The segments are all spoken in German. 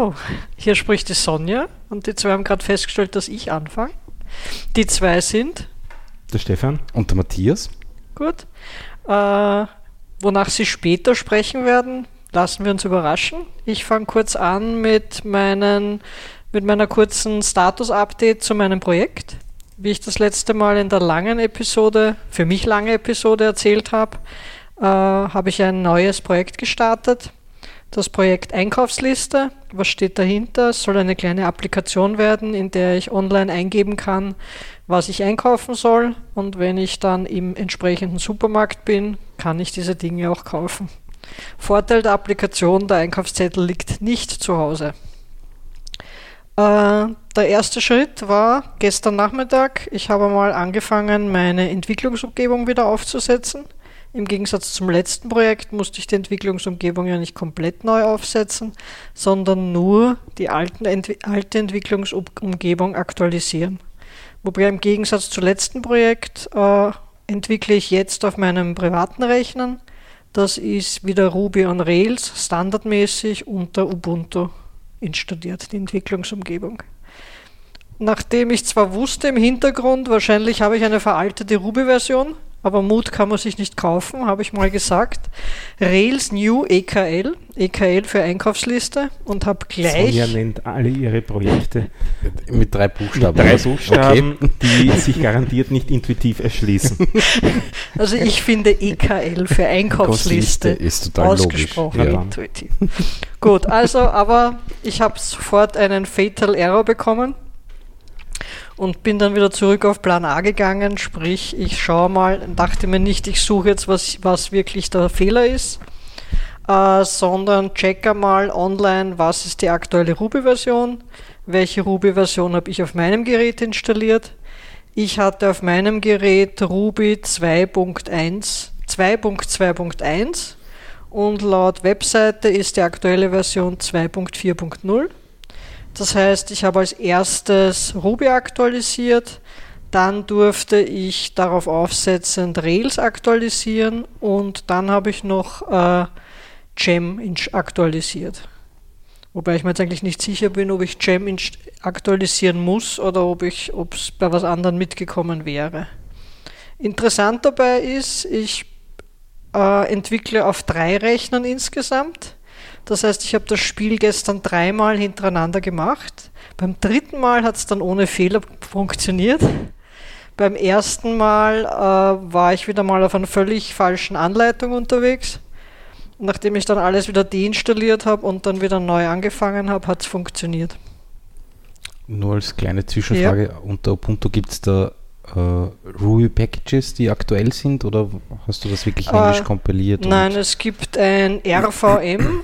Hallo, hier spricht die Sonja und die zwei haben gerade festgestellt, dass ich anfange. Die zwei sind der Stefan und der Matthias. Gut. Äh, wonach sie später sprechen werden, lassen wir uns überraschen. Ich fange kurz an mit, meinen, mit meiner kurzen Status-Update zu meinem Projekt. Wie ich das letzte Mal in der langen Episode, für mich lange Episode erzählt habe, äh, habe ich ein neues Projekt gestartet das Projekt Einkaufsliste. Was steht dahinter? Es soll eine kleine Applikation werden, in der ich online eingeben kann, was ich einkaufen soll. Und wenn ich dann im entsprechenden Supermarkt bin, kann ich diese Dinge auch kaufen. Vorteil der Applikation, der Einkaufszettel liegt nicht zu Hause. Äh, der erste Schritt war gestern Nachmittag. Ich habe mal angefangen, meine Entwicklungsumgebung wieder aufzusetzen. Im Gegensatz zum letzten Projekt musste ich die Entwicklungsumgebung ja nicht komplett neu aufsetzen, sondern nur die alten Ent alte Entwicklungsumgebung aktualisieren. Wobei im Gegensatz zum letzten Projekt äh, entwickle ich jetzt auf meinem privaten Rechner. Das ist wieder Ruby on Rails standardmäßig unter Ubuntu installiert, die Entwicklungsumgebung. Nachdem ich zwar wusste im Hintergrund, wahrscheinlich habe ich eine veraltete Ruby-Version, aber Mut kann man sich nicht kaufen, habe ich mal gesagt. Rails New EKL, EKL für Einkaufsliste und habe gleich. Sonja nennt alle ihre Projekte mit drei Buchstaben. Mit drei Buchstaben, okay. die sich garantiert nicht intuitiv erschließen. Also ich finde EKL für Einkaufsliste ist total ausgesprochen logisch. Ja. intuitiv. Gut, also, aber ich habe sofort einen Fatal Error bekommen und bin dann wieder zurück auf Plan A gegangen, sprich ich schaue mal, dachte mir nicht, ich suche jetzt, was, was wirklich der Fehler ist, äh, sondern checke mal online, was ist die aktuelle Ruby-Version, welche Ruby-Version habe ich auf meinem Gerät installiert. Ich hatte auf meinem Gerät Ruby 2.1, 2.2.1 und laut Webseite ist die aktuelle Version 2.4.0. Das heißt, ich habe als erstes Ruby aktualisiert, dann durfte ich darauf aufsetzend Rails aktualisieren und dann habe ich noch äh, Gem aktualisiert. Wobei ich mir jetzt eigentlich nicht sicher bin, ob ich Gem aktualisieren muss oder ob es bei was anderem mitgekommen wäre. Interessant dabei ist, ich äh, entwickle auf drei Rechnern insgesamt. Das heißt, ich habe das Spiel gestern dreimal hintereinander gemacht. Beim dritten Mal hat es dann ohne Fehler funktioniert. Beim ersten Mal äh, war ich wieder mal auf einer völlig falschen Anleitung unterwegs. Nachdem ich dann alles wieder deinstalliert habe und dann wieder neu angefangen habe, hat es funktioniert. Nur als kleine Zwischenfrage, ja. unter Ubuntu gibt es da äh, Ruby Packages, die aktuell sind oder hast du das wirklich englisch äh, kompiliert? Nein, es gibt ein RVM,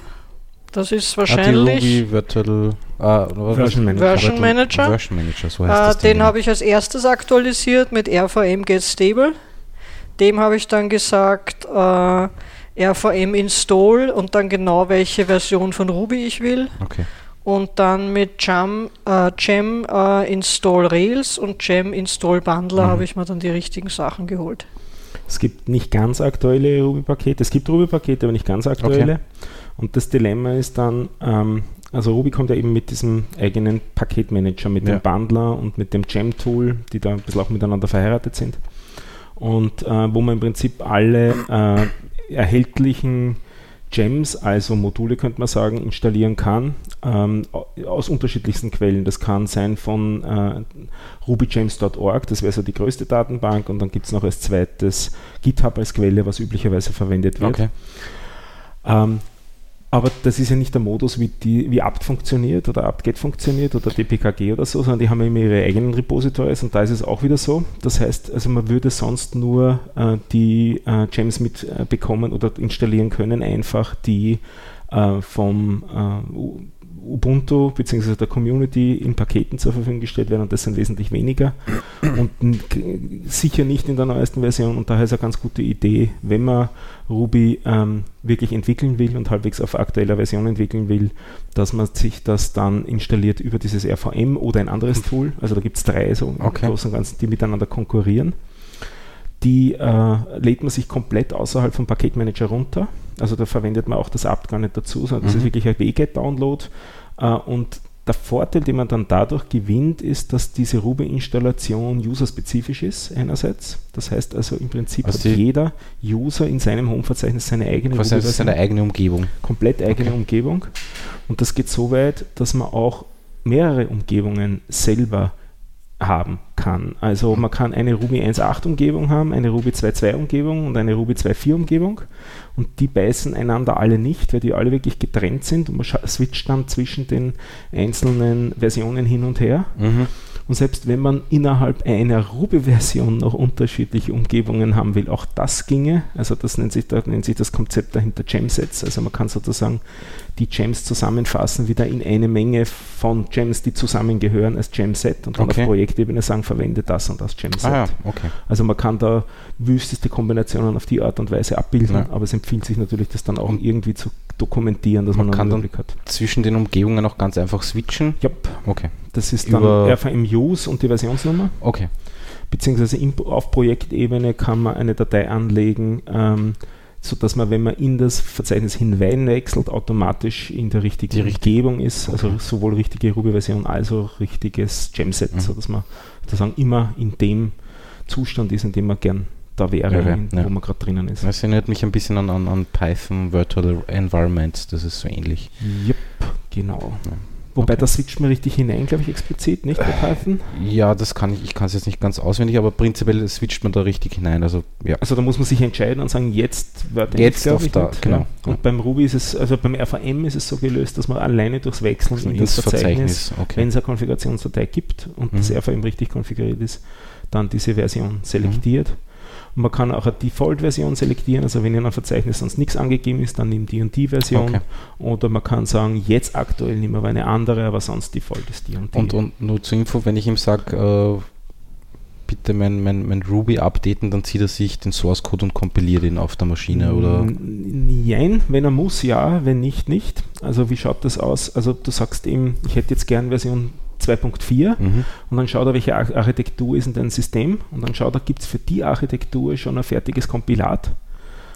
das ist wahrscheinlich. Ah, die Virtual ah, Version Manager. Version Manager. Version Manager so heißt äh, den habe ich als erstes aktualisiert mit RVM Get Stable. Dem habe ich dann gesagt, äh, RVM Install und dann genau welche Version von Ruby ich will. Okay. Und dann mit Jam, äh, Gem äh, Install Rails und Gem Install Bundler mhm. habe ich mir dann die richtigen Sachen geholt. Es gibt nicht ganz aktuelle Ruby-Pakete. Es gibt Ruby-Pakete, aber nicht ganz aktuelle. Okay. Und das Dilemma ist dann, ähm, also Ruby kommt ja eben mit diesem eigenen Paketmanager, mit ja. dem Bundler und mit dem Gem-Tool, die da ein bisschen auch miteinander verheiratet sind. Und äh, wo man im Prinzip alle äh, erhältlichen Gems, also Module könnte man sagen, installieren kann, ähm, aus unterschiedlichsten Quellen. Das kann sein von äh, rubygems.org, das wäre so die größte Datenbank, und dann gibt es noch als zweites GitHub als Quelle, was üblicherweise verwendet wird. Okay. Ähm, aber das ist ja nicht der Modus, wie, die, wie apt funktioniert oder apt-get funktioniert oder dpkg oder so, sondern die haben immer ihre eigenen Repositories und da ist es auch wieder so. Das heißt, also man würde sonst nur äh, die äh, Gems mitbekommen äh, oder installieren können, einfach die äh, vom äh, Ubuntu bzw. der Community in Paketen zur Verfügung gestellt werden und das sind wesentlich weniger und sicher nicht in der neuesten Version und daher ist eine ganz gute Idee, wenn man Ruby ähm, wirklich entwickeln will und halbwegs auf aktueller Version entwickeln will, dass man sich das dann installiert über dieses RVM oder ein anderes Tool. Also da gibt es drei so okay. Großen und Ganzen, die miteinander konkurrieren. Die äh, lädt man sich komplett außerhalb vom Paketmanager runter Also da verwendet man auch das apt gar nicht dazu, sondern das Mhm. ist wirklich ein WGET-Download. Äh, und der Vorteil, den man dann dadurch gewinnt, ist, dass diese Ruby-Installation userspezifisch ist, einerseits. Das heißt also im Prinzip Also hat jeder User in seinem Home-Verzeichnis seine eigene Quasi das seine eigene Umgebung. komplett eigene Okay. Umgebung. Und das geht so weit, dass man auch mehrere Umgebungen selber haben kann. Also man kann eine Ruby 1.8 Umgebung haben, eine Ruby 2.2 Umgebung und eine Ruby 2.4 Umgebung und die beißen einander alle nicht, weil die alle wirklich getrennt sind und man switcht dann zwischen den einzelnen Versionen hin und her. Mhm. Und selbst wenn man innerhalb einer Ruby-Version noch unterschiedliche Umgebungen haben will, auch das ginge. Also das nennt sich, da nennt sich das Konzept dahinter Gemsets. Also man kann sozusagen die Gems zusammenfassen, wieder in eine Menge von Gems, die zusammengehören als Gemset und dann Okay. auf Projektebene sagen, verwende das und das Gemset. Ah ja, okay. Also man kann da wüsteste Kombinationen auf die Art und Weise abbilden, Ja. aber es empfiehlt sich natürlich, das dann auch irgendwie zu dokumentieren, dass man, Man einen kann dann-. Zwischen den Umgebungen auch ganz einfach switchen. Ja, Okay. das ist dann Über- RVM-Use und die Versionsnummer. Okay. beziehungsweise im, auf Projektebene kann man eine Datei anlegen, ähm, sodass man, wenn man in das Verzeichnis hineinwechselt, automatisch in der richtigen Die Umgebung ist, also Okay. sowohl richtige Ruby-Version als auch richtiges Gemset, Mhm. sodass man sozusagen immer in dem Zustand ist, in dem man gern da wäre, in, ja. wo man gerade drinnen ist. Das erinnert mich ein bisschen an, an, an Python Virtual Environments. Das ist so ähnlich. Yep, genau. Ja. Wobei Okay. da switcht man richtig hinein, glaube ich, explizit, nicht bei Python. Ja, das kann ich. Ich kann es jetzt nicht ganz auswendig, aber prinzipiell switcht man da richtig hinein. Also ja. Also da muss man sich entscheiden und sagen, jetzt wird Jetzt glaub auf ich, da, nicht. genau. Ja. Und beim Ruby ist es, also beim RVM ist es so gelöst, dass man alleine durchs Wechseln in ins das Verzeichnis, Verzeichnis. Okay. wenn es eine Konfigurationsdatei gibt und das Mhm. RVM richtig konfiguriert ist, dann diese Version selektiert. Mhm. Und man kann auch eine Default-Version selektieren, also wenn in einem Verzeichnis sonst nichts angegeben ist, dann nimm die und die Version. Okay. Oder man kann sagen, jetzt aktuell nehmen wir eine andere, aber sonst Default ist die und die. Und, und nur zur Info, wenn ich ihm sage, äh, bitte mein, mein, mein Ruby updaten, dann zieht er sich den Source Code und kompiliert ihn auf der Maschine oder. Nein, wenn er muss, ja, wenn nicht, nicht. Also wie schaut das aus? Also du sagst ihm, ich hätte jetzt gern Version 2.4 Mhm. und dann schaut er, welche Ar- Architektur ist in deinem System und dann schaut er, gibt es für die Architektur schon ein fertiges Kompilat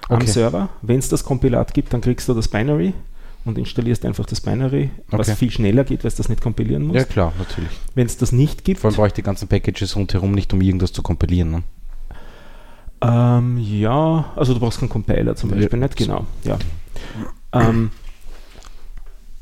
am Okay. Server. Wenn es das Kompilat gibt, dann kriegst du das Binary und installierst einfach das Binary, was Okay. viel schneller geht, weil es das nicht kompilieren Ja, musst. klar, natürlich. Wenn es das nicht gibt, Vor allem brauche ich die ganzen Packages rundherum nicht, um irgendwas zu kompilieren. Ne? Ähm, ja, also du brauchst keinen Compiler zum Ja, Beispiel, nicht? so. Genau, ja. Ähm,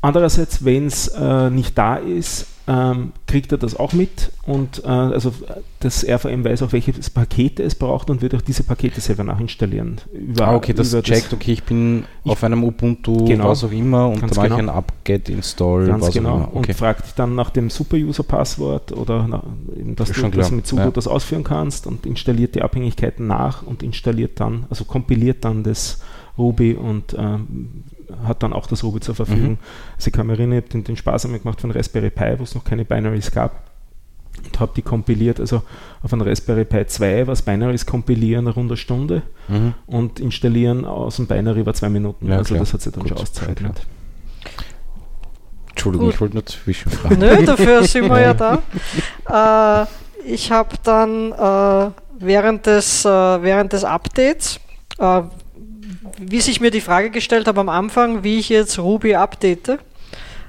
andererseits, wenn es äh, nicht da ist, ähm, kriegt er das auch mit und äh, also das RVM weiß auch, welche Pakete es braucht und wird auch diese Pakete selber nachinstallieren. Über, Ah, okay, das checkt, okay, ich bin Ich- auf einem Ubuntu, Genau. was auch immer, und Ganz da mache genau. ich ein apt-get install, Ganz was auch genau. immer. Okay. Und fragt dich dann nach dem Super-User-Passwort oder nach, eben, dass Ist du schon das mit sudo ja. das ausführen kannst und installiert die Abhängigkeiten nach und installiert dann, also kompiliert dann das Ruby und ähm, hat dann auch das Ruby zur Verfügung. Mhm. Also ich kann mich erinnern, ich habe den, den Spaß einmal gemacht von Raspberry Pi, wo es noch keine Binaries gab und habe die kompiliert, also auf einem Raspberry Pi 2 was Binaries kompilieren eine runde Stunde Mhm. und installieren aus dem Binary war zwei Minuten. Ja, also klar. das hat sich dann Gut, schon klar. Entschuldigung, Gut. ich wollte nur zwischenfragen. Nö, dafür sind wir ja da. Äh, ich habe dann äh, während, des, äh, während des Updates, äh, wie sich mir die Frage gestellt habe am Anfang, wie ich jetzt Ruby update,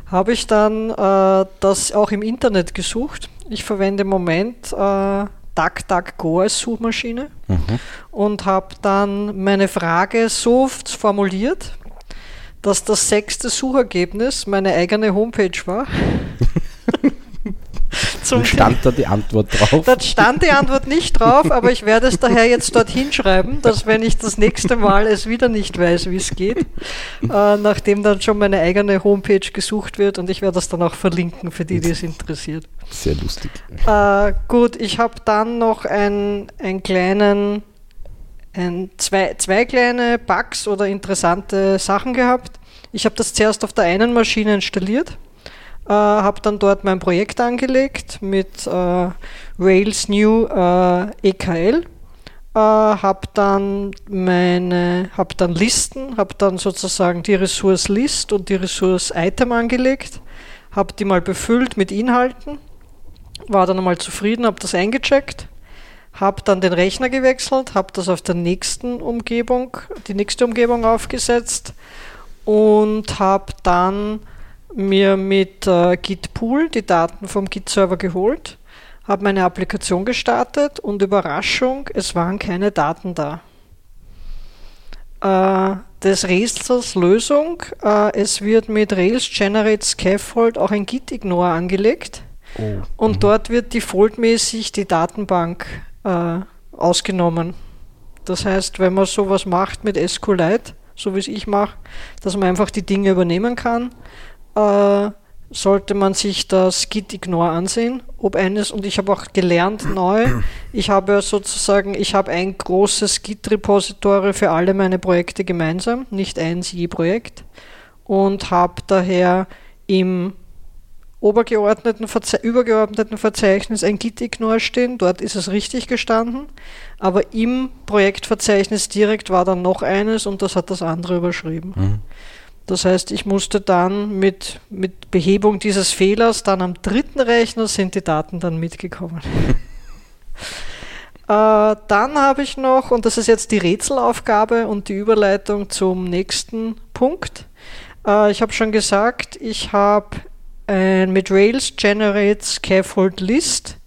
habe ich dann äh, das auch im Internet gesucht. Ich verwende im Moment äh, DuckDuckGo als Suchmaschine Mhm. und habe dann meine Frage so formuliert, dass das sechste Suchergebnis meine eigene Homepage war. Zum stand da die Antwort drauf? Dort stand die Antwort nicht drauf, aber ich werde es daher jetzt dorthin schreiben, dass wenn ich das nächste Mal es wieder nicht weiß, wie es geht, äh, nachdem dann schon meine eigene Homepage gesucht wird und ich werde das dann auch verlinken für die, die es interessiert. Sehr lustig. Äh, gut, ich habe dann noch ein, einen kleinen, ein, zwei, zwei kleine Bugs oder interessante Sachen gehabt. Ich habe das zuerst auf der einen Maschine installiert, äh, habe dann dort mein Projekt angelegt mit äh, Rails New äh, EKL. Äh, habe dann meine, habe dann Listen, habe dann sozusagen die Ressource List und die Ressource Item angelegt, habe die mal befüllt mit Inhalten war dann einmal zufrieden, habe das eingecheckt, habe dann den Rechner gewechselt, habe das auf der nächsten Umgebung, die nächste Umgebung aufgesetzt und habe dann mir mit äh, Git Pool die Daten vom Git-Server geholt, habe meine Applikation gestartet und Überraschung, es waren keine Daten da. Äh, des Rätsels Lösung, äh, es wird mit Rails Generate Scaffold auch ein Git-Ignore angelegt oh. und mhm. dort wird defaultmäßig die Datenbank äh, ausgenommen. Das heißt, wenn man sowas macht mit SQLite, so wie es ich mache, dass man einfach die Dinge übernehmen kann, äh, sollte man sich das Git Ignore ansehen, ob eines, und ich habe auch gelernt neu, ich habe sozusagen, ich habe ein großes Git-Repository für alle meine Projekte gemeinsam, nicht eins je Projekt, und habe daher im obergeordneten übergeordneten Verzeichnis ein Git-Ignore stehen, dort ist es richtig gestanden, aber im Projektverzeichnis direkt war dann noch eines und das hat das andere überschrieben. Mhm. Das heißt, ich musste dann mit, mit Behebung dieses Fehlers, dann am dritten Rechner sind die Daten dann mitgekommen. äh, dann habe ich noch, und das ist jetzt die Rätselaufgabe und die Überleitung zum nächsten Punkt. Äh, ich habe schon gesagt, ich habe äh, mit Rails Generate Scaffold List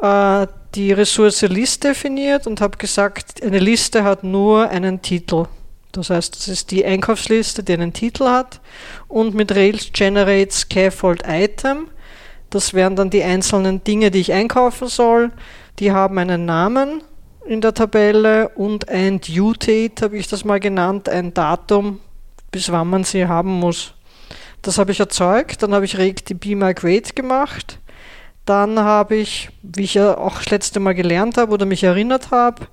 äh, die Ressource List definiert und habe gesagt, eine Liste hat nur einen Titel. Das heißt, das ist die Einkaufsliste, die einen Titel hat und mit Rails Generate Scaffold Item. Das wären dann die einzelnen Dinge, die ich einkaufen soll. Die haben einen Namen in der Tabelle und ein Due Date, habe ich das mal genannt, ein Datum, bis wann man sie haben muss. Das habe ich erzeugt, dann habe ich RegDB Migrate gemacht. Dann habe ich, wie ich ja auch das letzte Mal gelernt habe oder mich erinnert habe,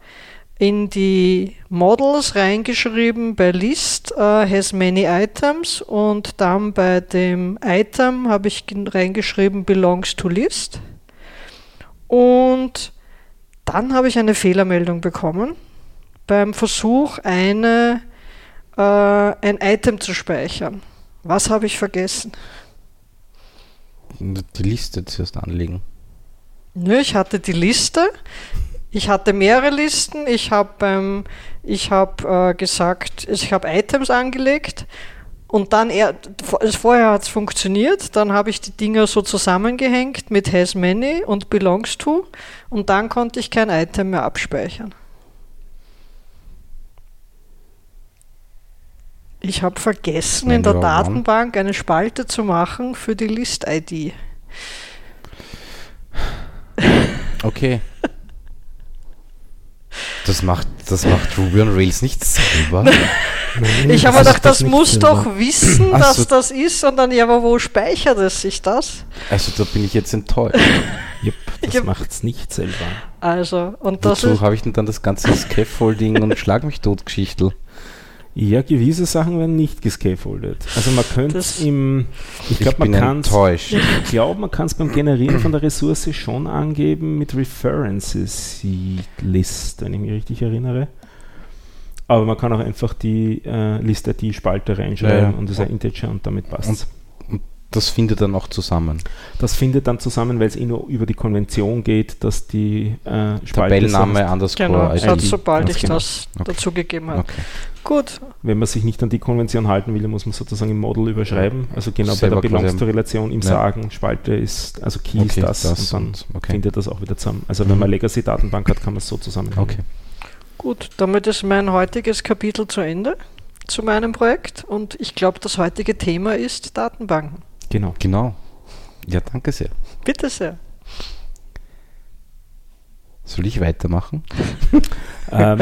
in die Models reingeschrieben bei List uh, has many items und dann bei dem Item habe ich reingeschrieben belongs to List und dann habe ich eine Fehlermeldung bekommen beim Versuch eine, uh, ein Item zu speichern. Was habe ich vergessen? Die Liste zuerst anlegen. Nö, ich hatte die Liste. Ich hatte mehrere Listen. Ich habe ähm, hab, äh, gesagt, ich habe Items angelegt und dann, er, also vorher hat es funktioniert, dann habe ich die Dinger so zusammengehängt mit has many und belongs to und dann konnte ich kein Item mehr abspeichern. Ich habe vergessen, Nein, in der Datenbank eine Spalte zu machen für die List-ID. Okay. Das macht, das macht Ruby on Rails nicht selber. ich habe mir gedacht, das, das muss selber. doch wissen, dass das ist, und dann, ja, aber wo speichert es sich das? Also da bin ich jetzt enttäuscht. yep, das macht es nicht selber. Also, und das Wozu habe ich denn dann das ganze Scaffolding und Schlag mich tot Geschichtel? Ja, gewisse Sachen werden nicht gescaffoldet. Also man könnte es im, ich glaube, man kann es, ich glaube, man kann es beim Generieren von der Ressource schon angeben mit References List, wenn ich mich richtig erinnere. Aber man kann auch einfach die äh, Liste, die Spalte reinschreiben ja, ja. und das ist ein Integer und damit passt es. Das findet dann auch zusammen. Das findet dann zusammen, weil es eh nur über die Konvention geht, dass die äh, Spalte Tabellenname underscore genau, ID. sobald ich genau. das okay. dazugegeben habe. Okay. Gut. Wenn man sich nicht an die Konvention halten will, dann muss man sozusagen im Model überschreiben. Also genau Selber bei der Belongs-to-Relation im ja. Sagen, Spalte ist, also Key okay, ist das, das, und dann okay. findet das auch wieder zusammen. Also wenn man mhm. Legacy-Datenbank hat, kann man es so zusammen. Okay. Gut, damit ist mein heutiges Kapitel zu Ende zu meinem Projekt und ich glaube, das heutige Thema ist Datenbanken. Genau. Genau. Ja, danke sehr. Bitte sehr. Soll ich weitermachen? ähm,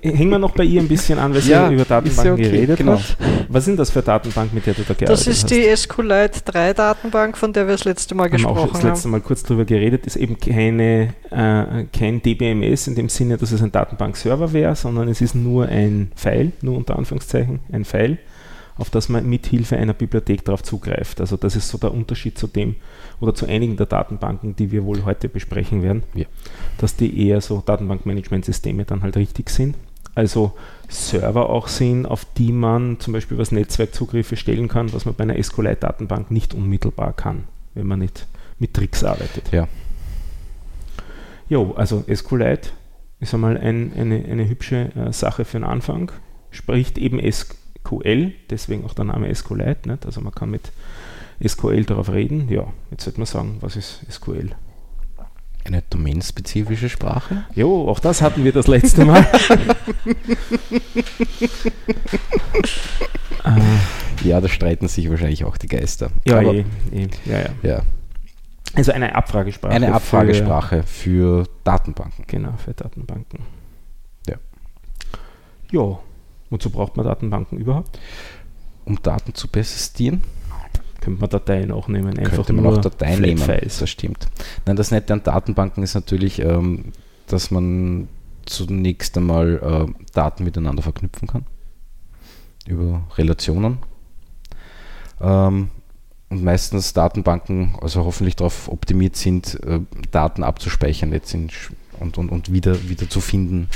hängen wir noch bei ihr ein bisschen an, weil sie ja, über Datenbanken okay, geredet genau. hat. Was sind das für Datenbank, mit der du da gearbeitet hast? Das ist die SQLite 3 Datenbank, von der wir das letzte Mal haben gesprochen haben. Wir auch das letzte Mal kurz drüber geredet. Ist eben keine, äh, kein DBMS in dem Sinne, dass es ein Datenbankserver wäre, sondern es ist nur ein File, nur unter Anführungszeichen ein File auf das man mithilfe einer Bibliothek darauf zugreift. Also das ist so der Unterschied zu dem oder zu einigen der Datenbanken, die wir wohl heute besprechen werden, ja. dass die eher so Datenbankmanagementsysteme dann halt richtig sind. Also Server auch sind, auf die man zum Beispiel was Netzwerkzugriffe stellen kann, was man bei einer SQLite-Datenbank nicht unmittelbar kann, wenn man nicht mit Tricks arbeitet. Ja. Jo, also SQLite ist einmal ein, eine, eine hübsche äh, Sache für den Anfang. Spricht eben SQL, deswegen auch der Name SQLite. Nicht? Also man kann mit SQL darauf reden. Ja, jetzt sollte man sagen, was ist SQL? Eine domainspezifische Sprache? Jo, auch das hatten wir das letzte Mal. ja, da streiten sich wahrscheinlich auch die Geister. Ja, Aber, eh, eh, ja, ja. ja. Also eine Abfragesprache. Eine Abfragesprache für, für Datenbanken. Genau, für Datenbanken. Ja. Ja. Wozu braucht man Datenbanken überhaupt? Um Daten zu persistieren. Könnte man Dateien auch nehmen. Einfach Könnte man auch Dateien nehmen. Das stimmt. Nein, das Nette an Datenbanken ist natürlich, ähm, dass man zunächst einmal äh, Daten miteinander verknüpfen kann. Über Relationen. Ähm, und meistens Datenbanken, also hoffentlich darauf optimiert sind, äh, Daten abzuspeichern jetzt in, und, und, und wieder, wieder zu finden.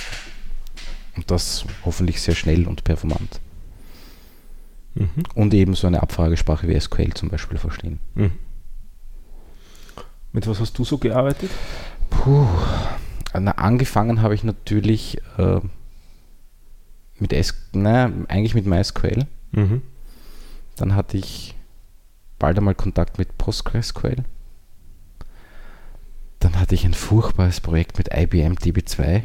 Und das hoffentlich sehr schnell und performant. Mhm. Und eben so eine Abfragesprache wie SQL zum Beispiel verstehen. Mhm. Mit was hast du so gearbeitet? Puh. Na, angefangen habe ich natürlich äh, mit S, naja, eigentlich mit MySQL. Mhm. Dann hatte ich bald einmal Kontakt mit PostgreSQL. Dann hatte ich ein furchtbares Projekt mit IBM DB2.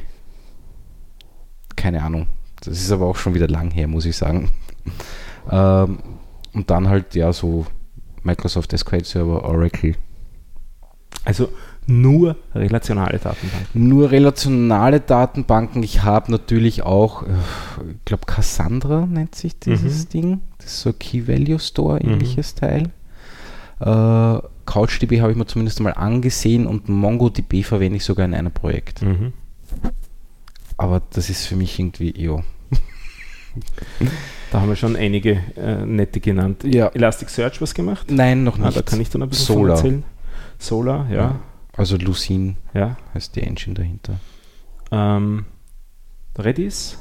Keine Ahnung. Das ist aber auch schon wieder lang her, muss ich sagen. ähm, und dann halt ja so Microsoft SQL Server, Oracle. Also nur relationale Datenbanken. Nur relationale Datenbanken. Ich habe natürlich auch, äh, ich glaube, Cassandra nennt sich dieses mhm. Ding. Das ist so Key Value Store ähnliches mhm. Teil. Äh, CouchDB habe ich mir zumindest mal angesehen und MongoDB verwende ich sogar in einem Projekt. Mhm. Aber das ist für mich irgendwie, ja. Da haben wir schon einige äh, nette genannt. Ja. Elasticsearch was gemacht? Nein, noch nicht. Ah, da kann ich dann ein bisschen Solar. erzählen. Solar, ja. ja. Also Lucene ja. heißt die Engine dahinter. Ähm, Redis?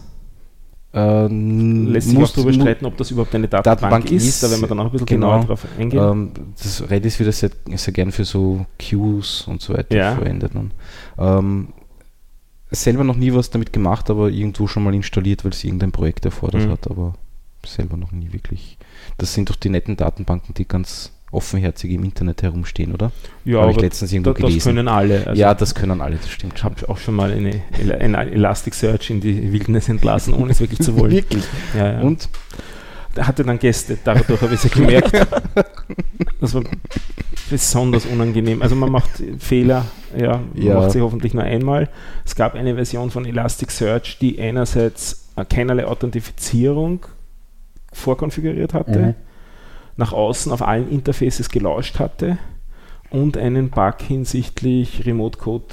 Ähm, Lässt sich auch darüber streiten, ob das überhaupt eine Datenbank, Datenbank ist, ist, da werden wir dann auch ein bisschen genau, genauer drauf eingehen. Ähm, das Redis wird sehr, sehr gern für so Queues und so weiter ja. verwendet. Ähm, selber noch nie was damit gemacht, aber irgendwo schon mal installiert, weil es irgendein Projekt erfordert mhm. hat, aber selber noch nie wirklich. Das sind doch die netten Datenbanken, die ganz offenherzig im Internet herumstehen, oder? Ja, habe ich letztens irgendwo da, gelesen. Das können alle. Also ja, das können alle, das stimmt. Ich habe auch schon mal eine, eine Elasticsearch in die Wildnis entlassen, ohne es wirklich zu wollen. wirklich? Ja, ja. Und? Hatte dann Gäste, dadurch habe ich es ja gemerkt. das war besonders unangenehm. Also man macht Fehler, ja, ja. macht sie hoffentlich nur einmal. Es gab eine Version von Elasticsearch, die einerseits keinerlei Authentifizierung vorkonfiguriert hatte. Mhm nach außen auf allen Interfaces gelauscht hatte und einen Bug hinsichtlich Remote Code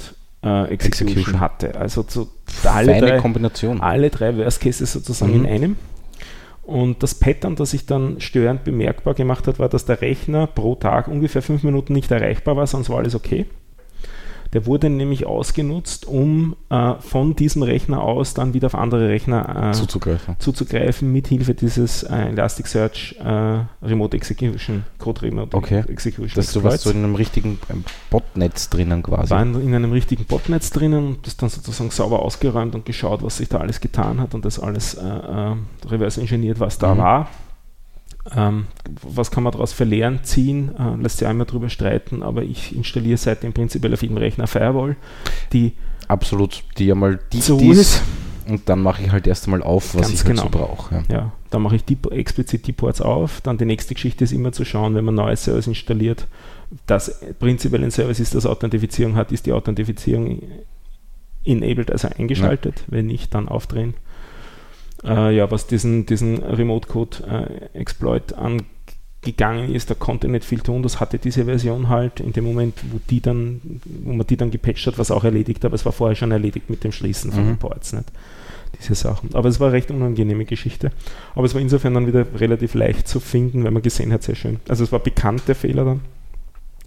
äh, Execution, Execution, hatte. Also zu, alle, drei, Kombination. alle drei Worst Cases sozusagen mhm. in einem. Und das Pattern, das sich dann störend bemerkbar gemacht hat, war, dass der Rechner pro Tag ungefähr fünf Minuten nicht erreichbar war, sonst war alles okay. Der wurde nämlich ausgenutzt, um äh, von diesem Rechner aus dann wieder auf andere Rechner äh, zuzugreifen. zuzugreifen, mit Hilfe dieses äh, Elasticsearch äh, Remote Execution, Code Remote okay. Execution. Das du warst so in einem richtigen ähm, Botnetz drinnen quasi. War in, in, einem richtigen Botnetz drinnen und das dann sozusagen sauber ausgeräumt und geschaut, was sich da alles getan hat und das alles äh, äh, reverse engineert, was da mhm. war ähm, was kann man daraus für Lehren ziehen? Äh, lässt sich einmal darüber streiten, aber ich installiere seitdem prinzipiell auf jedem Rechner Firewall, die absolut, die einmal die so ist. Und dann mache ich halt erst einmal auf, was ich halt genau. so brauche. Ja. ja. dann mache ich die, explizit die Ports auf. Dann die nächste Geschichte ist immer zu schauen, wenn man neue Service installiert, dass prinzipiell ein Service ist, das Authentifizierung hat, ist die Authentifizierung enabled, also eingeschaltet. Ja. Wenn nicht, dann aufdrehen äh, ja, was diesen, diesen Remote-Code-Exploit äh, angegangen ist, da konnte nicht viel tun. Das hatte diese Version halt in dem Moment, wo die dann, wo man die dann gepatcht hat, was auch erledigt, aber es war vorher schon erledigt mit dem Schließen von mhm. den Ports. Nicht? Diese Sachen. Aber es war eine recht unangenehme Geschichte. Aber es war insofern dann wieder relativ leicht zu finden, weil man gesehen hat, sehr schön. Also es war bekannt, der Fehler dann.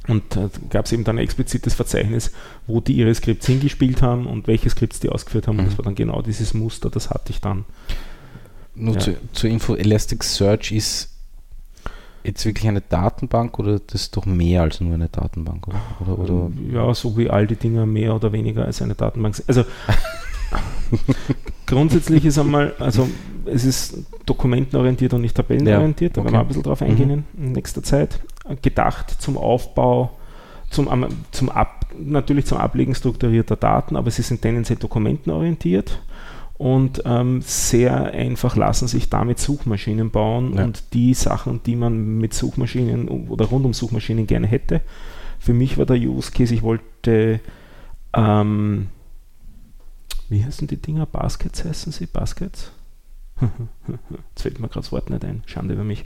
Und da gab es eben dann ein explizites Verzeichnis, wo die ihre Skripts hingespielt haben und welche Skripts die ausgeführt haben. Mhm. Und das war dann genau dieses Muster, das hatte ich dann. Nur ja. zu, zur Info, Elasticsearch ist jetzt wirklich eine Datenbank oder das ist doch mehr als nur eine Datenbank, oder? oder, oder? Ja, so wie all die Dinge mehr oder weniger als eine Datenbank sind. Also grundsätzlich ist einmal, also es ist dokumentenorientiert und nicht tabellenorientiert, ja, okay. da werden wir ein bisschen drauf eingehen mhm. in nächster Zeit. Gedacht zum Aufbau, zum, zum Ab, natürlich zum Ablegen strukturierter Daten, aber sie sind tendenziell dokumentenorientiert und ähm, sehr einfach lassen sich damit Suchmaschinen bauen ja. und die Sachen, die man mit Suchmaschinen oder rund um Suchmaschinen gerne hätte. Für mich war der Use Case, ich wollte, ähm, wie heißen die Dinger? Baskets heißen sie? Baskets? Jetzt fällt mir gerade das Wort nicht ein. Schande über mich.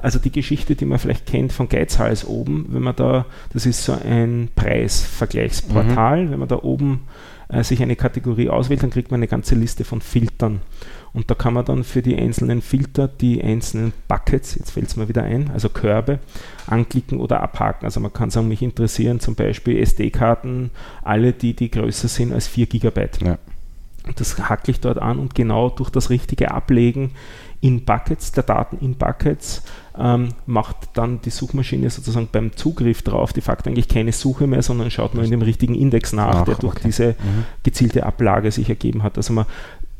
Also die Geschichte, die man vielleicht kennt von Geizhals oben, wenn man da, das ist so ein Preisvergleichsportal, mhm. wenn man da oben äh, sich eine Kategorie auswählt, dann kriegt man eine ganze Liste von Filtern. Und da kann man dann für die einzelnen Filter die einzelnen Buckets, jetzt fällt es mir wieder ein, also Körbe, anklicken oder abhaken. Also man kann sagen, mich interessieren zum Beispiel SD-Karten, alle die, die größer sind als 4 GB. Ja. Das hacke ich dort an und genau durch das richtige Ablegen in Buckets, der Daten in Buckets, ähm, macht dann die Suchmaschine sozusagen beim Zugriff drauf de facto eigentlich keine Suche mehr, sondern schaut nur in dem richtigen Index nach, Ach, der durch okay. diese mhm. gezielte Ablage sich ergeben hat. Also man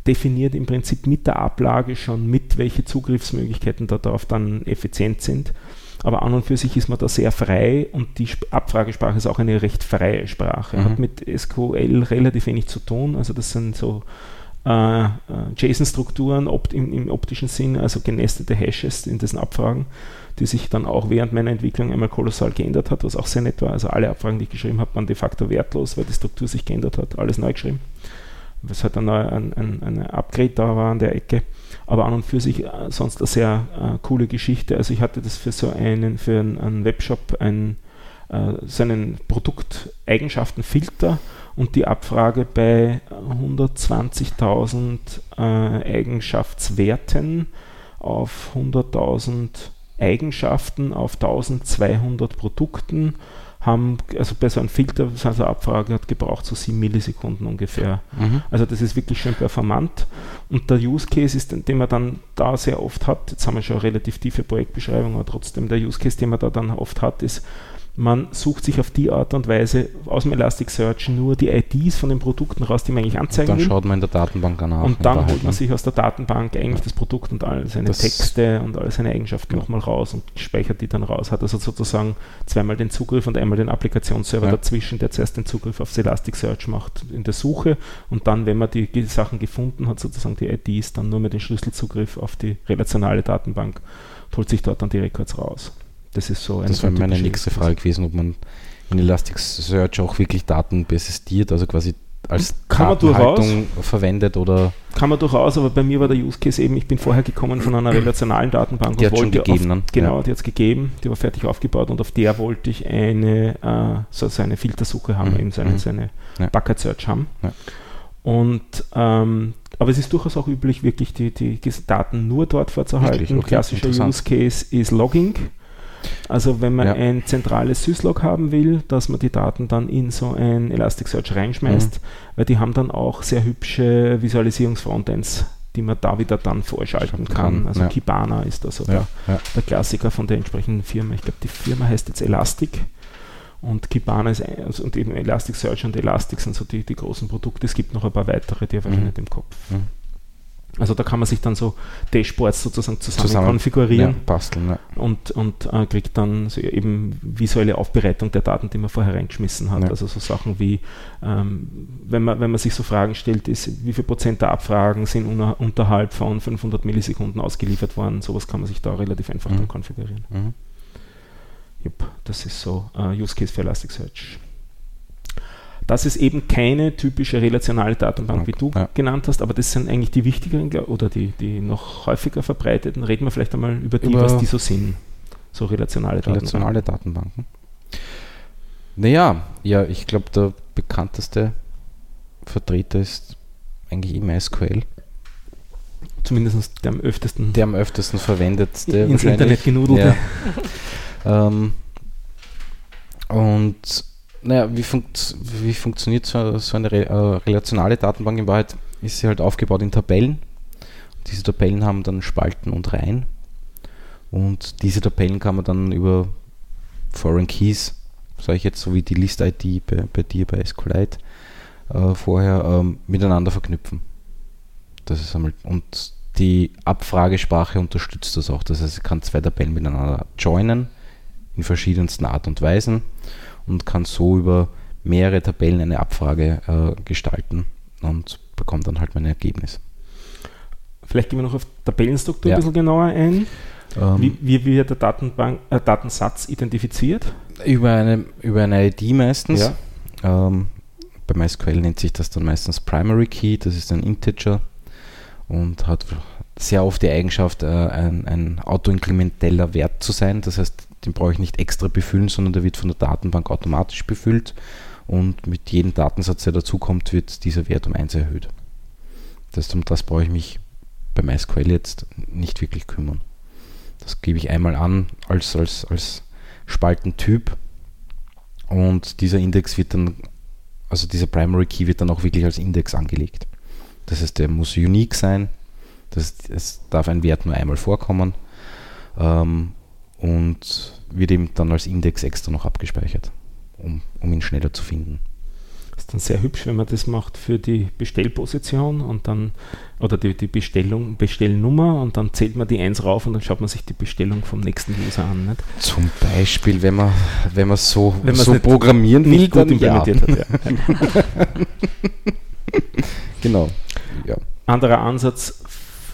definiert im Prinzip mit der Ablage schon mit, welche Zugriffsmöglichkeiten darauf dann effizient sind. Aber an und für sich ist man da sehr frei und die Abfragesprache ist auch eine recht freie Sprache. Mhm. Hat mit SQL relativ wenig zu tun. Also das sind so äh, äh, JSON-Strukturen opt im, im, optischen Sinn, also genestete Hashes in diesen Abfragen, die sich dann auch während meiner Entwicklung einmal kolossal geändert hat, was auch sehr nett war. Also alle Abfragen, die ich geschrieben habe, waren de facto wertlos, weil die Struktur sich geändert hat, alles neu geschrieben. Was halt dann ein, ein, ein Upgrade da war an der Ecke. Aber an und für sich äh, sonst eine sehr äh, coole Geschichte. Also ich hatte das für so einen, für einen, einen Webshop, äh, einen Produkteigenschaftenfilter und die Abfrage bei 120.000 äh, Eigenschaftswerten auf 100.000 Eigenschaften auf 1200 Produkten haben, also bei so einem Filter, so eine Abfrage hat gebraucht so 7 Millisekunden ungefähr. Mhm. Also das ist wirklich schön performant. Und der Use Case ist, den man dann da sehr oft hat, jetzt haben wir schon eine relativ tiefe Projektbeschreibung, aber trotzdem der Use Case, den man da dann oft hat, ist, man sucht sich auf die Art und Weise aus dem Elasticsearch nur die IDs von den Produkten raus, die man eigentlich anzeigen und dann will. schaut man in der Datenbank nach. Und dann holt man sich aus der Datenbank eigentlich das Produkt und all seine das Texte und all seine Eigenschaften genau. nochmal raus und speichert die dann raus. Hat also sozusagen zweimal den Zugriff und einmal den Applikationsserver ja. dazwischen, der zuerst den Zugriff aufs Elasticsearch macht in der Suche und dann, wenn man die Sachen gefunden hat, sozusagen die IDs, dann nur mit dem Schlüsselzugriff auf die relationale Datenbank, holt sich dort dann die Records raus. Das ist so Das wäre meine nächste Frage gewesen, ob man in Elasticsearch auch wirklich Daten persistiert, also quasi als kann Datenhaltung verwendet oder kann man durchaus, aber bei mir war der Use Case eben, ich bin vorher gekommen von einer relationalen Datenbank die und hat schon gegeben auf, genau, ja. die hat es gegeben, die war fertig aufgebaut und auf der wollte ich eine äh, so, so eine Filtersuche haben, mhm. eben so eine, mhm. so eine ja. Bucket Search haben. Ja. Und ähm, aber es ist durchaus auch üblich, wirklich die, die Daten nur dort vorzuhalten. Okay, Klassischer Use Case ist Logging. Also wenn man ja. ein zentrales Syslog haben will, dass man die Daten dann in so ein Elasticsearch reinschmeißt, mhm. weil die haben dann auch sehr hübsche Visualisierungsfrontends, die man da wieder dann vorschalten kann. kann. Also ja. Kibana ist da so ja. der, der, Klassiker von der entsprechenden Firma. Ich glaube, die Firma heißt jetzt Elastic. Und Kibana ist ein, also, und eben Elasticsearch und Elastic sind so die, die großen Produkte. Es gibt noch ein paar weitere, die habe ich mhm. nicht im Kopf. Mhm. Also da kann man sich dann so Dashboards sozusagen zusammen, zusammen konfigurieren ja, basteln, ja. und, und äh, kriegt dann so eben visuelle Aufbereitung der Daten, die man vorher reingeschmissen hat. Ja. Also so Sachen wie, ähm, wenn, man, wenn man sich so Fragen stellt, ist, wie viel Prozent der Abfragen sind unter, unterhalb von 500 Millisekunden ausgeliefert worden, sowas kann man sich da relativ einfach mhm. dann konfigurieren. Mhm. Jupp, das ist so uh, Use Case für Elasticsearch. Das ist eben keine typische relationale Datenbank, wie du ja. genannt hast, aber das sind eigentlich die wichtigeren oder die, die noch häufiger verbreiteten. Reden wir vielleicht einmal über die, über was die so sind. So relationale, relationale Datenbanken. Datenbanken. Naja, ja, ich glaube, der bekannteste Vertreter ist eigentlich immer SQL. Zumindest der am öftesten. Der am öftesten verwendetste. Ins Internet genudelte. Ja. ähm, und naja, wie, funkt, wie funktioniert so, so eine re, äh, relationale Datenbank in Wahrheit? Ist sie halt aufgebaut in Tabellen. Diese Tabellen haben dann Spalten und Reihen. Und diese Tabellen kann man dann über Foreign Keys, sage ich jetzt so wie die List-ID bei, bei dir bei SQLite, äh, vorher ähm, miteinander verknüpfen. Das ist einmal, und die Abfragesprache unterstützt das auch. Das heißt, ich kann zwei Tabellen miteinander joinen in verschiedensten Art und Weisen und kann so über mehrere Tabellen eine Abfrage äh, gestalten und bekommt dann halt mein Ergebnis. Vielleicht gehen wir noch auf Tabellenstruktur ja. ein bisschen genauer ein. Ähm, wie, wie, wird der Datenbank, äh, Datensatz identifiziert? Über eine, über eine ID meistens. Ja. Ähm, bei MySQL nennt sich das dann meistens Primary Key, das ist ein Integer und hat sehr oft die Eigenschaft, äh, ein, ein autoinkrementeller Wert zu sein. Das heißt, den brauche ich nicht extra befüllen, sondern der wird von der Datenbank automatisch befüllt und mit jedem Datensatz, der dazukommt, wird dieser Wert um 1 erhöht. Das, um das brauche ich mich bei MySQL jetzt nicht wirklich kümmern. Das gebe ich einmal an als, als, als Spaltentyp und dieser Index wird dann, also dieser Primary Key wird dann auch wirklich als Index angelegt. Das heißt, der muss unique sein, das, es darf ein Wert nur einmal vorkommen ähm, und wird eben dann als Index extra noch abgespeichert, um, um ihn schneller zu finden. Das ist dann sehr hübsch, wenn man das macht für die Bestellposition und dann oder die, die Bestellung, Bestellnummer und dann zählt man die 1 rauf und dann schaut man sich die Bestellung vom nächsten User an. Nicht? Zum Beispiel, wenn man, wenn man so, wenn so programmieren will, gut implementiert ja. hat. Ja. genau. Ja. Anderer Ansatz,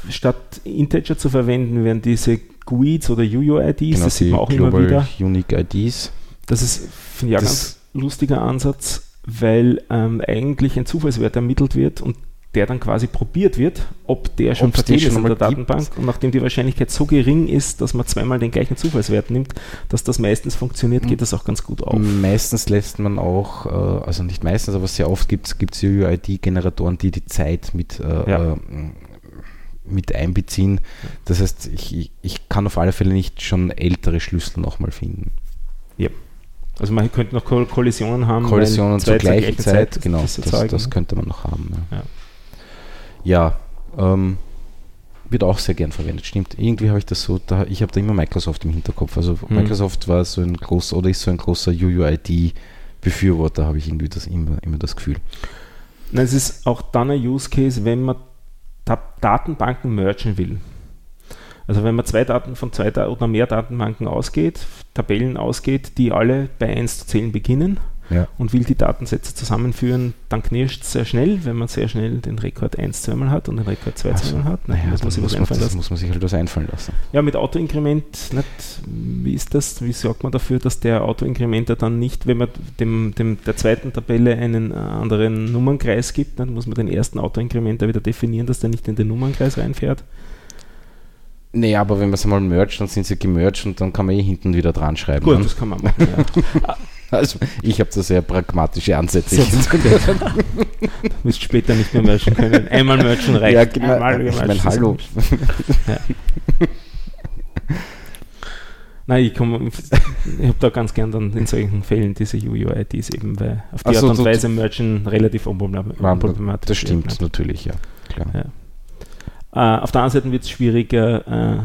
statt Integer zu verwenden, werden diese GUIDs oder UUIDs, genau, das sieht man auch immer wieder. Unique IDs. Das ist, finde ich, ein ganz lustiger Ansatz weil ähm, eigentlich ein Zufallswert ermittelt wird und der dann quasi probiert wird, ob der schon verteilt ist in der Datenbank. Gibt. Und nachdem die Wahrscheinlichkeit so gering ist, dass man zweimal den gleichen Zufallswert nimmt, dass das meistens funktioniert, geht das auch ganz gut auf. Meistens lässt man auch, äh, also nicht meistens, aber sehr oft gibt es UUID-Generatoren, die die Zeit mit, äh, ja. äh, mit einbeziehen. Das heißt, ich, ich kann auf alle Fälle nicht schon ältere Schlüssel nochmal finden. Ja. Also man könnte noch Kollisionen haben. Kollisionen zur gleichen Zeit, Zeit, genau, das, das, könnte man noch haben. Ja, ja. ja ähm, wird auch sehr gern verwendet, stimmt. Irgendwie habe ich das so, da, ich habe da immer Microsoft im Hinterkopf. Also hm. Microsoft war so ein großer oder ist so ein großer UUID-Befürworter, habe ich irgendwie das immer, immer das Gefühl. Na, es ist auch dann ein Use Case, wenn man Datenbanken mergen will. Also wenn man zwei Daten von zwei oder mehr Datenbanken ausgeht, Tabellen ausgeht, die alle bei 1 zu zählen beginnen ja. und will die Datensätze zusammenführen, dann knirscht es sehr schnell, wenn man sehr schnell den Rekord 1 zweimal hat und den Rekord 2 also, zweimal hat. Naja, muss, man muss, man, das muss man sich halt was einfallen lassen. Ja, mit Autoinkrement, nicht, wie ist das, wie sorgt man dafür, dass der Autoinkrementer dann nicht, wenn man dem, dem der zweiten Tabelle einen äh, anderen Nummernkreis gibt, dann muss man den ersten Autoinkrementer wieder definieren, dass der nicht in den Nummernkreis reinfährt. Nee, aber wenn man es einmal mercht, dann sind sie gemercht und dann kann man eh hinten wieder dran schreiben. Gut, dann. das kann man machen. Ja. Also ich habe da sehr pragmatische Ansätze. du wirst später nicht mehr merchen können. Einmal merchen reicht. Ja, genau. Einmal ich mein, Hallo. Ja. Nein, ich, ich habe da ganz gern dann in solchen Fällen diese UUIDs eben, weil auf die so, Art und Weise merchen relativ unproblematisch. Das stimmt wird, natürlich, ja. Klar. ja. Äh, auf der anderen Seite wird es schwieriger, äh,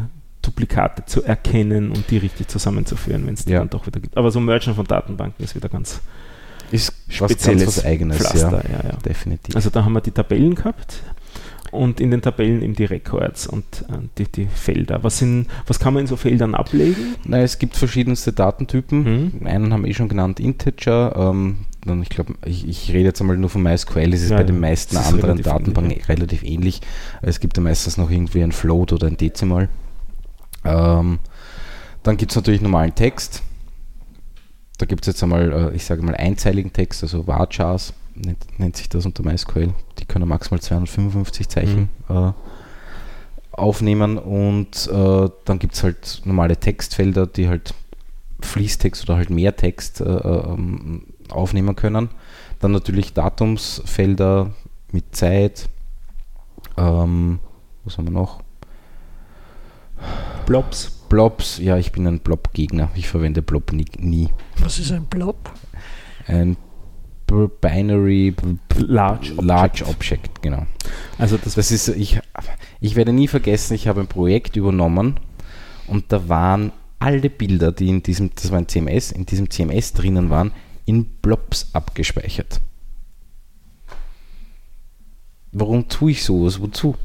Duplikate zu erkennen und die richtig zusammenzuführen, wenn es die ja. dann doch wieder gibt. Aber so Mergen von Datenbanken ist wieder ganz ist spezielles was, was eigenes, Pflaster. Ja, ja, ja. definitiv. Also da haben wir die Tabellen gehabt und in den Tabellen eben die Records und äh, die, die, Felder. Was, sind, was kann man in so Feldern ablegen? Na, es gibt verschiedenste Datentypen. Mhm. Einen haben wir eh schon genannt, Integer. Ähm, dann, ich glaube, ich, ich, rede jetzt einmal nur von MySQL, es ist ja, bei den meisten anderen relativ Datenbanken ähnlich, ja. relativ ähnlich. Es gibt ja meistens noch irgendwie ein Float oder ein Dezimal. Ähm, dann gibt es natürlich normalen Text. Da gibt es jetzt einmal, äh, ich sage mal, einzeiligen Text, also Varchars nennt, nennt, sich das unter MySQL. Die können maximal 255 Zeichen mhm. äh, aufnehmen und äh, dann gibt es halt normale Textfelder, die halt Fließtext oder halt mehr Text äh, ähm, aufnehmen können. Dann natürlich Datumsfelder mit Zeit. Ähm, was haben wir noch? Blobs. Blobs, ja, ich bin ein Blob-Gegner. Ich verwende Blob nie, nie. Was ist ein Blob? Ein Binary Large, Large Object. Object. genau. Also das, das ist, ich, ich werde nie vergessen, ich habe ein Projekt übernommen Und da waren alle Bilder, die in diesem, das war ein CMS, in diesem CMS drinnen waren, in Blobs abgespeichert. Warum tue ich sowas? Wozu?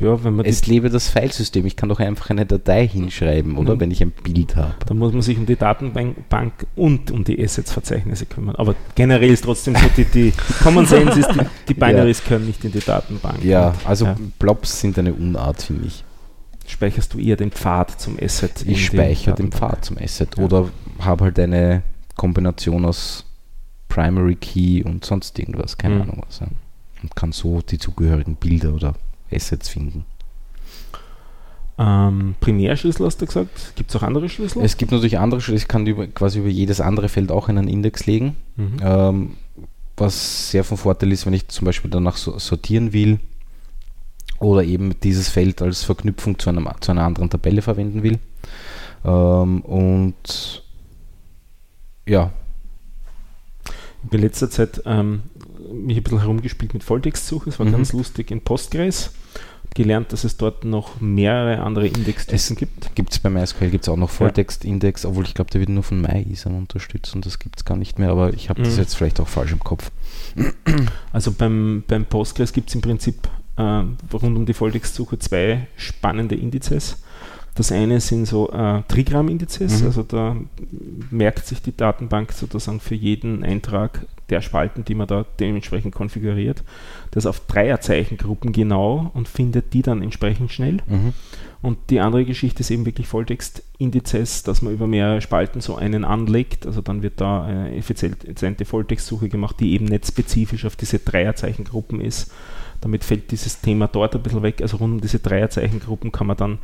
Ja, wenn man es lebe das Filesystem. Ich kann doch einfach eine Datei hinschreiben, oder? Mhm. Wenn ich ein Bild habe. Da muss man sich um die Datenbank und um die Assets-Verzeichnisse kümmern. Aber generell ist trotzdem so, die, die Common Sense ist, die, die Binaries ja. können nicht in die Datenbank. Ja, also ja. Blobs sind eine Unart, finde ich. Speicherst du eher den Pfad zum Asset? Ich speichere den Pfad zum Asset. Ja. Oder habe halt eine Kombination aus Primary Key und sonst irgendwas, keine mhm. Ahnung was. Und kann so die zugehörigen Bilder oder Assets finden. Ähm, Primärschlüssel hast du gesagt. Gibt es auch andere Schlüssel? Es gibt natürlich andere Schlüssel. Ich kann über, quasi über jedes andere Feld auch einen Index legen. Mhm. Ähm, was sehr von Vorteil ist, wenn ich zum Beispiel danach sortieren will oder eben dieses Feld als Verknüpfung zu, einem, zu einer anderen Tabelle verwenden will. Ähm, und ja. Ich habe in letzter Zeit ähm, mich ein bisschen herumgespielt mit Volltextsuche. Es war mhm. ganz lustig in Postgres. Gelernt, dass es dort noch mehrere andere Indextypen gibt. Gibt es bei MySQL gibt es auch noch Volltextindex, obwohl ich glaube, der wird nur von MyISAM unterstützt und das gibt es gar nicht mehr, aber ich habe mhm. das jetzt vielleicht auch falsch im Kopf. Also beim, beim Postgres gibt es im Prinzip äh, rund um die Volltextsuche zwei spannende Indizes. Das eine sind so äh, Trigramm-Indizes, mhm. also da merkt sich die Datenbank sozusagen für jeden Eintrag der Spalten, die man da dementsprechend konfiguriert, das auf Dreierzeichengruppen genau und findet die dann entsprechend schnell. Mhm. Und die andere Geschichte ist eben wirklich Volltext-Indizes, dass man über mehrere Spalten so einen anlegt. Also dann wird da eine effiziente Volltextsuche gemacht, die eben nicht spezifisch auf diese Dreierzeichengruppen ist. Damit fällt dieses Thema dort ein bisschen weg. Also rund um diese Dreierzeichengruppen kann man dann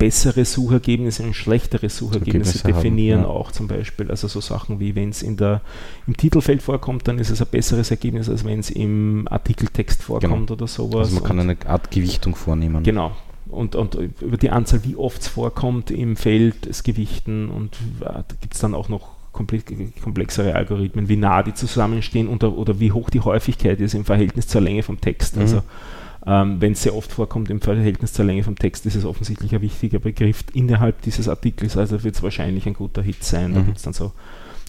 bessere Suchergebnisse und schlechtere Suchergebnisse definieren haben, ja. auch zum Beispiel. Also so Sachen wie wenn es in der im Titelfeld vorkommt, dann ist es ein besseres Ergebnis, als wenn es im Artikeltext vorkommt genau. oder sowas. Also man kann eine Art Gewichtung vornehmen. Genau. Und, und über die Anzahl, wie oft es vorkommt im Feld, es Gewichten und äh, da gibt es dann auch noch komplexere Algorithmen, wie nah die zusammenstehen und, oder wie hoch die Häufigkeit ist im Verhältnis zur Länge vom Text. Mhm. Also ähm, Wenn es sehr oft vorkommt im Verhältnis zur Länge vom Text, ist es offensichtlich ein wichtiger Begriff innerhalb dieses Artikels, also wird es wahrscheinlich ein guter Hit sein. Da mhm. gibt es dann so,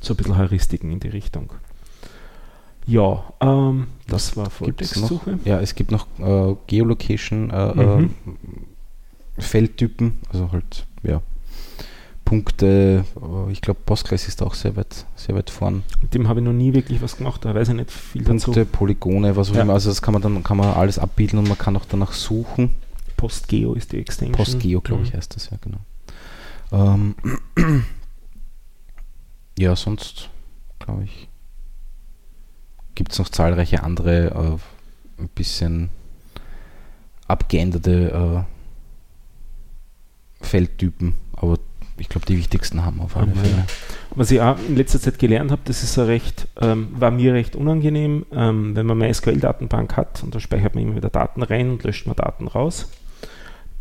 so ein bisschen Heuristiken in die Richtung. Ja, ähm, das war Volltextsuche. Ja, es gibt noch äh, Geolocation äh, mhm. äh, Feldtypen, also halt, ja, Punkte. Ich glaube, Postgres ist auch sehr weit, sehr weit vorn. Mit dem habe ich noch nie wirklich was gemacht, da weiß ich nicht viel Punkte, dazu. Polygone, was auch ja. immer. Also das kann man dann kann man alles abbilden und man kann auch danach suchen. PostGeo ist die Extension. PostGeo, glaube ich, mhm. heißt das, ja, genau. Ähm, ja, sonst, glaube ich, gibt es noch zahlreiche andere, äh, ein bisschen abgeänderte äh, Feldtypen, aber ich glaube, die wichtigsten haben auf alle Fälle. Was ich auch in letzter Zeit gelernt habe, das ist recht, ähm, war mir recht unangenehm, ähm, wenn man eine SQL-Datenbank hat und da speichert man immer wieder Daten rein und löscht man Daten raus,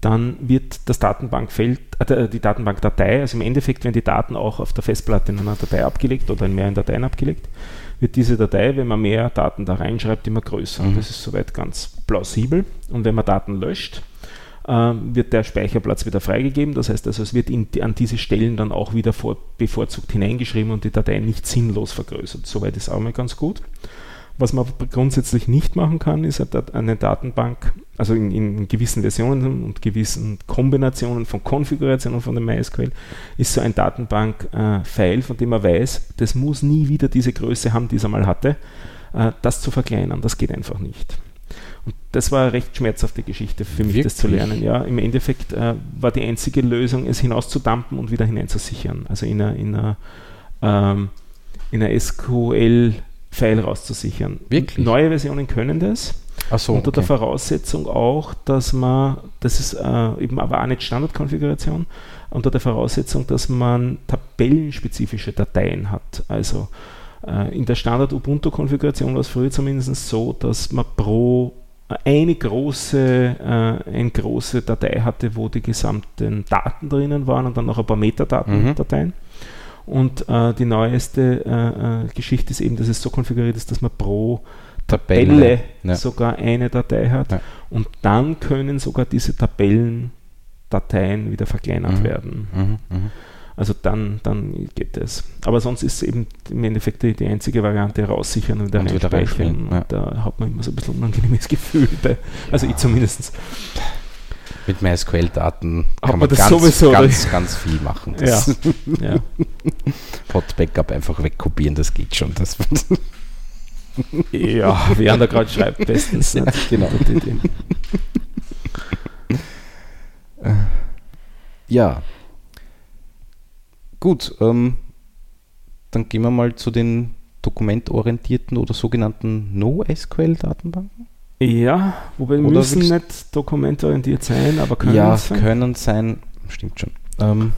dann wird das Datenbankfeld, äh, die Datenbankdatei, also im Endeffekt werden die Daten auch auf der Festplatte in einer Datei abgelegt oder in mehreren Dateien abgelegt, wird diese Datei, wenn man mehr Daten da reinschreibt, immer größer. Mhm. Das ist soweit ganz plausibel. Und wenn man Daten löscht, wird der Speicherplatz wieder freigegeben. Das heißt also, es wird in, an diese Stellen dann auch wieder vor, bevorzugt hineingeschrieben und die Datei nicht sinnlos vergrößert. Soweit ist auch mal ganz gut. Was man grundsätzlich nicht machen kann, ist eine Datenbank, also in, in gewissen Versionen und gewissen Kombinationen von Konfigurationen von dem MySQL, ist so ein Datenbank-File, äh, von dem man weiß, das muss nie wieder diese Größe haben, die es einmal hatte, äh, das zu verkleinern. Das geht einfach nicht. Und das war eine recht schmerzhafte Geschichte für mich, Wirklich? das zu lernen. Ja, Im Endeffekt äh, war die einzige Lösung, es hinauszudampen und wieder hineinzusichern. Also in einer, in einer, ähm, in SQL-File rauszusichern. Wirklich? Neue Versionen können das. So, unter okay. der Voraussetzung auch, dass man, das ist äh, eben aber auch nicht Standardkonfiguration, unter der Voraussetzung, dass man tabellenspezifische Dateien hat. Also äh, in der Standard-Ubuntu-Konfiguration war es früher zumindest so, dass man pro eine große, äh, eine große Datei hatte, wo die gesamten Daten drinnen waren und dann noch ein paar Metadaten-Dateien. Mhm. Und äh, die neueste äh, äh, Geschichte ist eben, dass es so konfiguriert ist, dass man pro Tabelle, Tabelle ja. sogar eine Datei hat. Ja. Und dann können sogar diese Tabellen Dateien wieder verkleinert Mhm. werden. Mhm, mhm. Also dann, dann geht es. Aber sonst ist es eben im Endeffekt die, die einzige Variante raussichern und wieder Und wieder reinspeichern. reinspringen, ja. Da hat man immer so ein bisschen unangenehmes Gefühl bei. Also ich zumindest. Mit MySQL-Daten kann man man das ganz, sowieso, ganz, ganz viel machen. Das Ja. Hot Backup einfach wegkopieren, das geht schon. Das ja, wer da gerade schreibt, bestens. Ja, nicht? genau. Ja. Gut, ähm, dann gehen wir mal zu den dokumentorientierten oder sogenannten NoSQL-Datenbanken. Ja, wobei wir Oder müssen nicht dokumentorientiert sein, aber können ja, es sein. können sein. Stimmt schon. Ähm,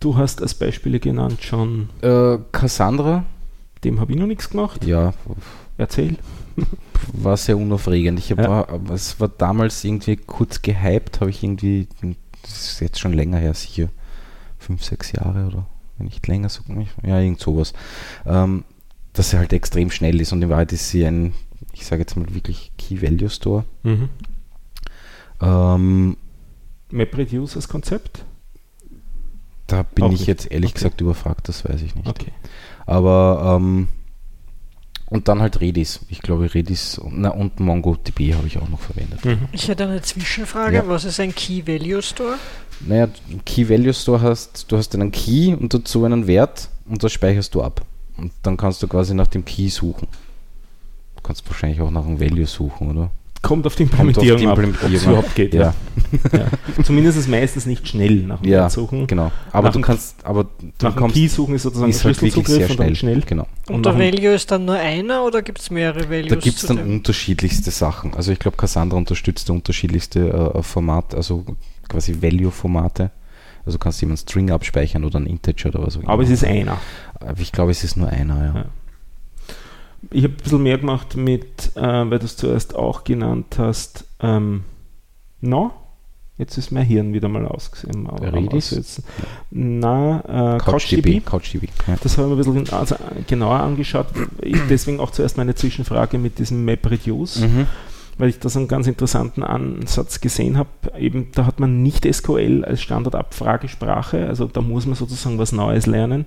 Du hast als Beispiele genannt schon, äh, Cassandra, dem habe ich noch nichts gemacht. ja, Erzähl. war sehr unaufregend. Ich Ja. war, es war damals irgendwie kurz gehypt, habe ich irgendwie, das ist jetzt schon länger her, sicher fünf, sechs Jahre oder wenn nicht länger, so, ja, irgend sowas. Ähm, dass er halt extrem schnell ist und in Wahrheit ist sie ein, ich sage jetzt mal wirklich Key Value Store. Mhm. Ähm, MapReduce als Konzept? da bin Auch ich nicht. jetzt ehrlich Okay. gesagt überfragt, das weiß ich nicht. Okay. Aber ähm, und dann halt Redis. Ich glaube Redis na, und MongoDB habe ich auch noch verwendet. Mhm. Ich hätte eine Zwischenfrage. Ja. Was ist ein Key Value Store? Naja, Key Value Store hast, du hast einen Key und dazu einen Wert und das speicherst du ab. Und dann kannst du quasi nach dem Key suchen. Du kannst wahrscheinlich auch nach einem Value suchen, oder? Kommt auf die Kommt auf die Implementierung ab, ob es Implementierung überhaupt geht. Ja. Ja. Zumindest ist es meistens nicht schnell nach dem Ja, Wert suchen. Genau. Aber Nach du kannst, aber du Nach kommst Key suchen ist sozusagen ist halt wirklich Schlüsselzugriff sehr und dann schnell. schnell. Genau. Und Und der Value ist dann nur einer oder gibt es mehrere Values? Da gibt es dann unterschiedlichste Sachen. Also ich glaube, Cassandra unterstützt unterschiedlichste äh, Formate, also quasi Value-Formate. Also du kannst jemanden String abspeichern oder ein Integer oder was auch immer. Aber es ist einer. Aber ich glaube, es ist nur einer, ja. Ja. Ich habe ein bisschen mehr gemacht mit, äh, weil du es zuerst auch genannt hast, ähm, no? Jetzt ist mein Hirn wieder mal ausgesehen. Redis? Na, äh, CouchDB. CouchDB. CouchDB. Ja. Das habe ich mir ein bisschen also genauer angeschaut. Ich, deswegen auch zuerst meine Zwischenfrage mit diesem MapReduce, Mhm. Weil ich da so einen ganz interessanten Ansatz gesehen habe. Eben, da hat man nicht SQL als Standardabfragesprache, also da muss man sozusagen was Neues lernen.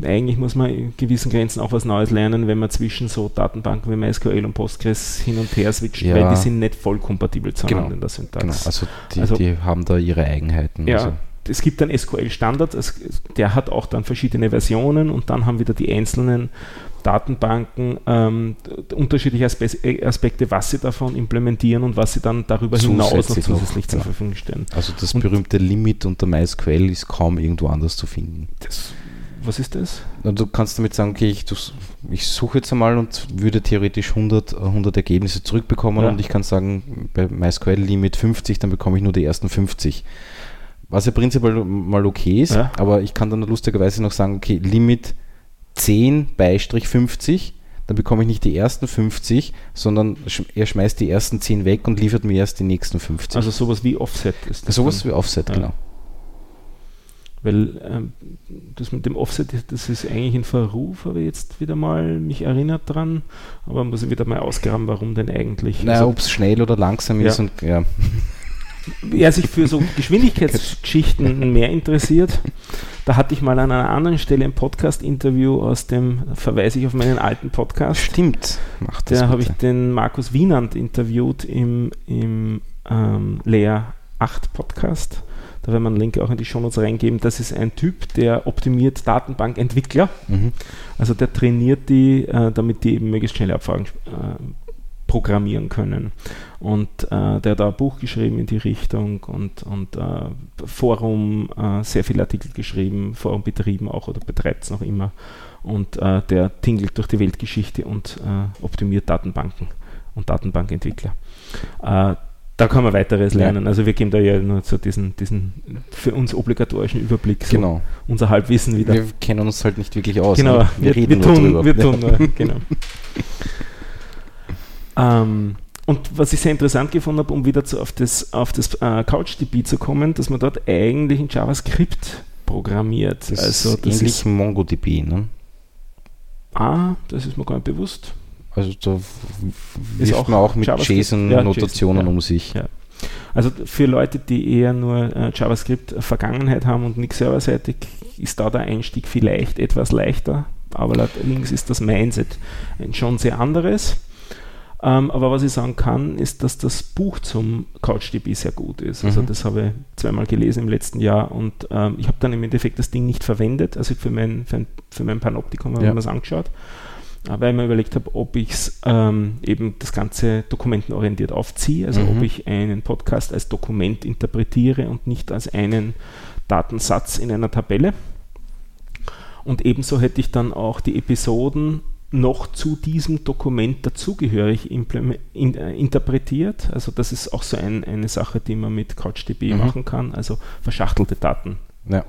Eigentlich muss man in gewissen Grenzen auch was Neues lernen, wenn man zwischen so Datenbanken wie MySQL und Postgres hin und her switcht, Ja. weil die sind nicht voll kompatibel zueinander Genau, in der Syntax. Genau, also die, Also- die haben da ihre Eigenheiten. Ja, Also, es gibt einen SQL-Standard, der hat auch dann verschiedene Versionen und dann haben wieder die einzelnen Datenbanken ähm, unterschiedliche Aspe äh, Aspekte, was sie davon implementieren und was sie dann darüber hinaus noch Zusätzlich noch, zur genau. Verfügung stellen. also das Und- berühmte Limit unter MySQL ist kaum irgendwo anders zu finden. Das, was ist das? Du kannst damit sagen, okay, ich, ich suche jetzt einmal und würde theoretisch 100, äh, 100 Ergebnisse zurückbekommen Ja. und ich kann sagen, bei MySQL Limit 50, dann bekomme ich nur die ersten 50. Was ja prinzipiell mal okay ist, Ja. aber ich kann dann lustigerweise noch sagen, okay, Limit 10 Beistrich 50, dann bekomme ich nicht die ersten 50, sondern er schmeißt die ersten 10 weg und liefert mir erst die nächsten 50. Also sowas wie Offset ist das. sowas dann. wie Offset, Ja. genau. Weil ähm, das mit dem Offset, das ist eigentlich in Verruf, habe ich jetzt wieder mal mich erinnert dran, aber muss ich wieder mal ausgraben, warum denn eigentlich. Naja, Also- ob es schnell oder langsam Ja. ist und ja. Wer sich für so Geschwindigkeitsgeschichten mehr interessiert, da hatte ich mal an einer anderen Stelle ein Podcast-Interview aus dem, verweise ich auf meinen alten Podcast, Stimmt, macht das da habe ich den Markus Wienand interviewt im, im ähm, Layer 8 Podcast. Da werden wir einen Link auch in die Shownotes reingeben. Das ist ein Typ, der optimiert Datenbankentwickler. Mhm. Also der trainiert die, äh, damit die eben möglichst schnelle Abfragen äh, programmieren können. Und äh, der hat da ein Buch geschrieben in die Richtung und, und äh, Forum, äh, sehr viele Artikel geschrieben, Forum betrieben auch oder betreibt es noch immer. Und äh, der tingelt durch die Weltgeschichte und äh, optimiert Datenbanken und Datenbankentwickler. Äh, da kann man weiteres Ja. lernen. Also wir geben da ja nur so diesen, diesen für uns obligatorischen Überblick, so Genau. unser Halbwissen wieder. Wir kennen uns halt nicht wirklich aus. Genau, ne? wir, wir, nur tun, drüber. wir tun nur, genau. ähm, und was ich sehr interessant gefunden habe, um wieder zu, auf das, auf das äh, CouchDB zu kommen, dass man dort eigentlich in JavaScript programmiert. Das also ist das ähnlich ist, MongoDB. Ne? ah, das ist mir gar nicht bewusst. Also da Ist wirft auch man auch mit? JSON-Notationen Ja, um sich. Ja. Also für Leute, die eher nur äh, JavaScript-Vergangenheit haben und nicht serverseitig, ist da der Einstieg vielleicht etwas leichter. Aber allerdings ist das Mindset schon sehr anderes. Ähm, aber was ich sagen kann, ist, dass das Buch zum CouchDB sehr gut ist. Also mhm. das habe ich zweimal gelesen im letzten Jahr und ähm, ich habe dann im Endeffekt das Ding nicht verwendet, also für mein, für, ein, für mein Panoptikum habe ich mir das angeschaut, weil ich mir überlegt habe, ob ich ähm, eben das Ganze dokumentenorientiert aufziehe, also mhm. ob ich einen Podcast als Dokument interpretiere und nicht als einen Datensatz in einer Tabelle. Und ebenso hätte ich dann auch die Episoden noch zu diesem Dokument dazugehörig in, äh, interpretiert. Also das ist auch so ein, eine Sache, die man mit CouchDB mhm. machen kann. Also verschachtelte Daten. Ja.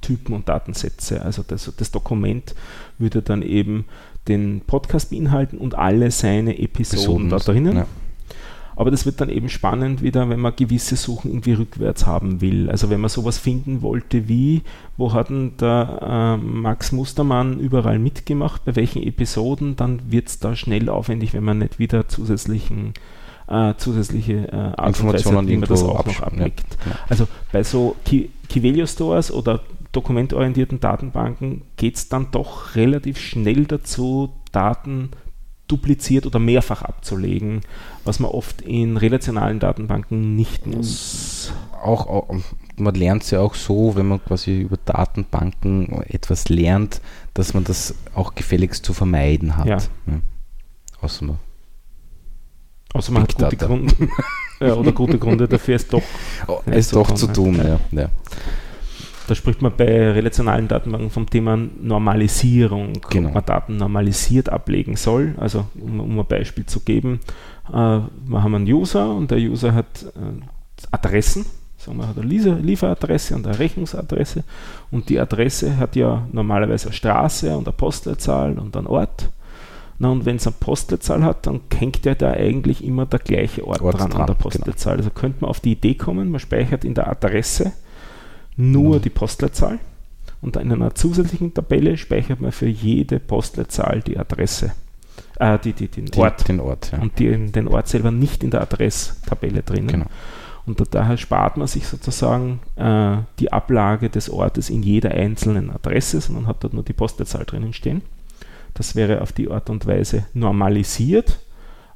Typen und Datensätze. Also das, das, Dokument würde dann eben den Podcast beinhalten und alle seine Episoden, Episoden da drinnen. Ja. Aber das wird dann eben spannend wieder, wenn man gewisse Suchen irgendwie rückwärts haben will. Also wenn man sowas finden wollte wie, wo hat denn der äh, Max Mustermann überall mitgemacht, bei welchen Episoden, dann wird es da schnell aufwendig, wenn man nicht wieder zusätzlichen äh, zusätzliche äh, Informationen, wie man das auch noch abdeckt. Ja, ja. Also bei so Kivelio Stores oder dokumentorientierten Datenbanken geht es dann doch relativ schnell dazu, Daten dupliziert oder mehrfach abzulegen, was man oft in relationalen Datenbanken nicht muss. Auch, auch man lernt es ja auch so, wenn man quasi über Datenbanken etwas lernt, dass man das auch gefälligst zu vermeiden hat. Ja. ja. Außer man, Außer man hat gute Gründe, ja, oder gute Gründe dafür, es doch, oh, es doch zu tun. Ja. ja. Da spricht man bei relationalen Datenbanken vom Thema Normalisierung, genau. ob man Daten normalisiert ablegen soll. Also um, um ein Beispiel zu geben, äh, wir haben einen User und der User hat äh, Adressen, sagen wir, hat eine Lieferadresse und eine Rechnungsadresse und die Adresse hat ja normalerweise eine Straße und eine Postleitzahl und einen Ort. Na, und wenn es eine Postleitzahl hat, dann hängt ja da eigentlich immer der gleiche Ort, Ort dran, dran, an der. Postleitzahl. Genau. Also könnte man auf die Idee kommen, man speichert in der Adresse nur mhm. die Postleitzahl und in einer zusätzlichen Tabelle speichert man für jede Postleitzahl die Adresse, äh, die, die, den Ort, den Ort ja. und die, den Ort selber nicht in der Adresstabelle drinnen. Genau. Und daher spart man sich sozusagen äh, die Ablage des Ortes in jeder einzelnen Adresse, sondern hat dort nur die Postleitzahl drinnen stehen. Das wäre auf die Art und Weise normalisiert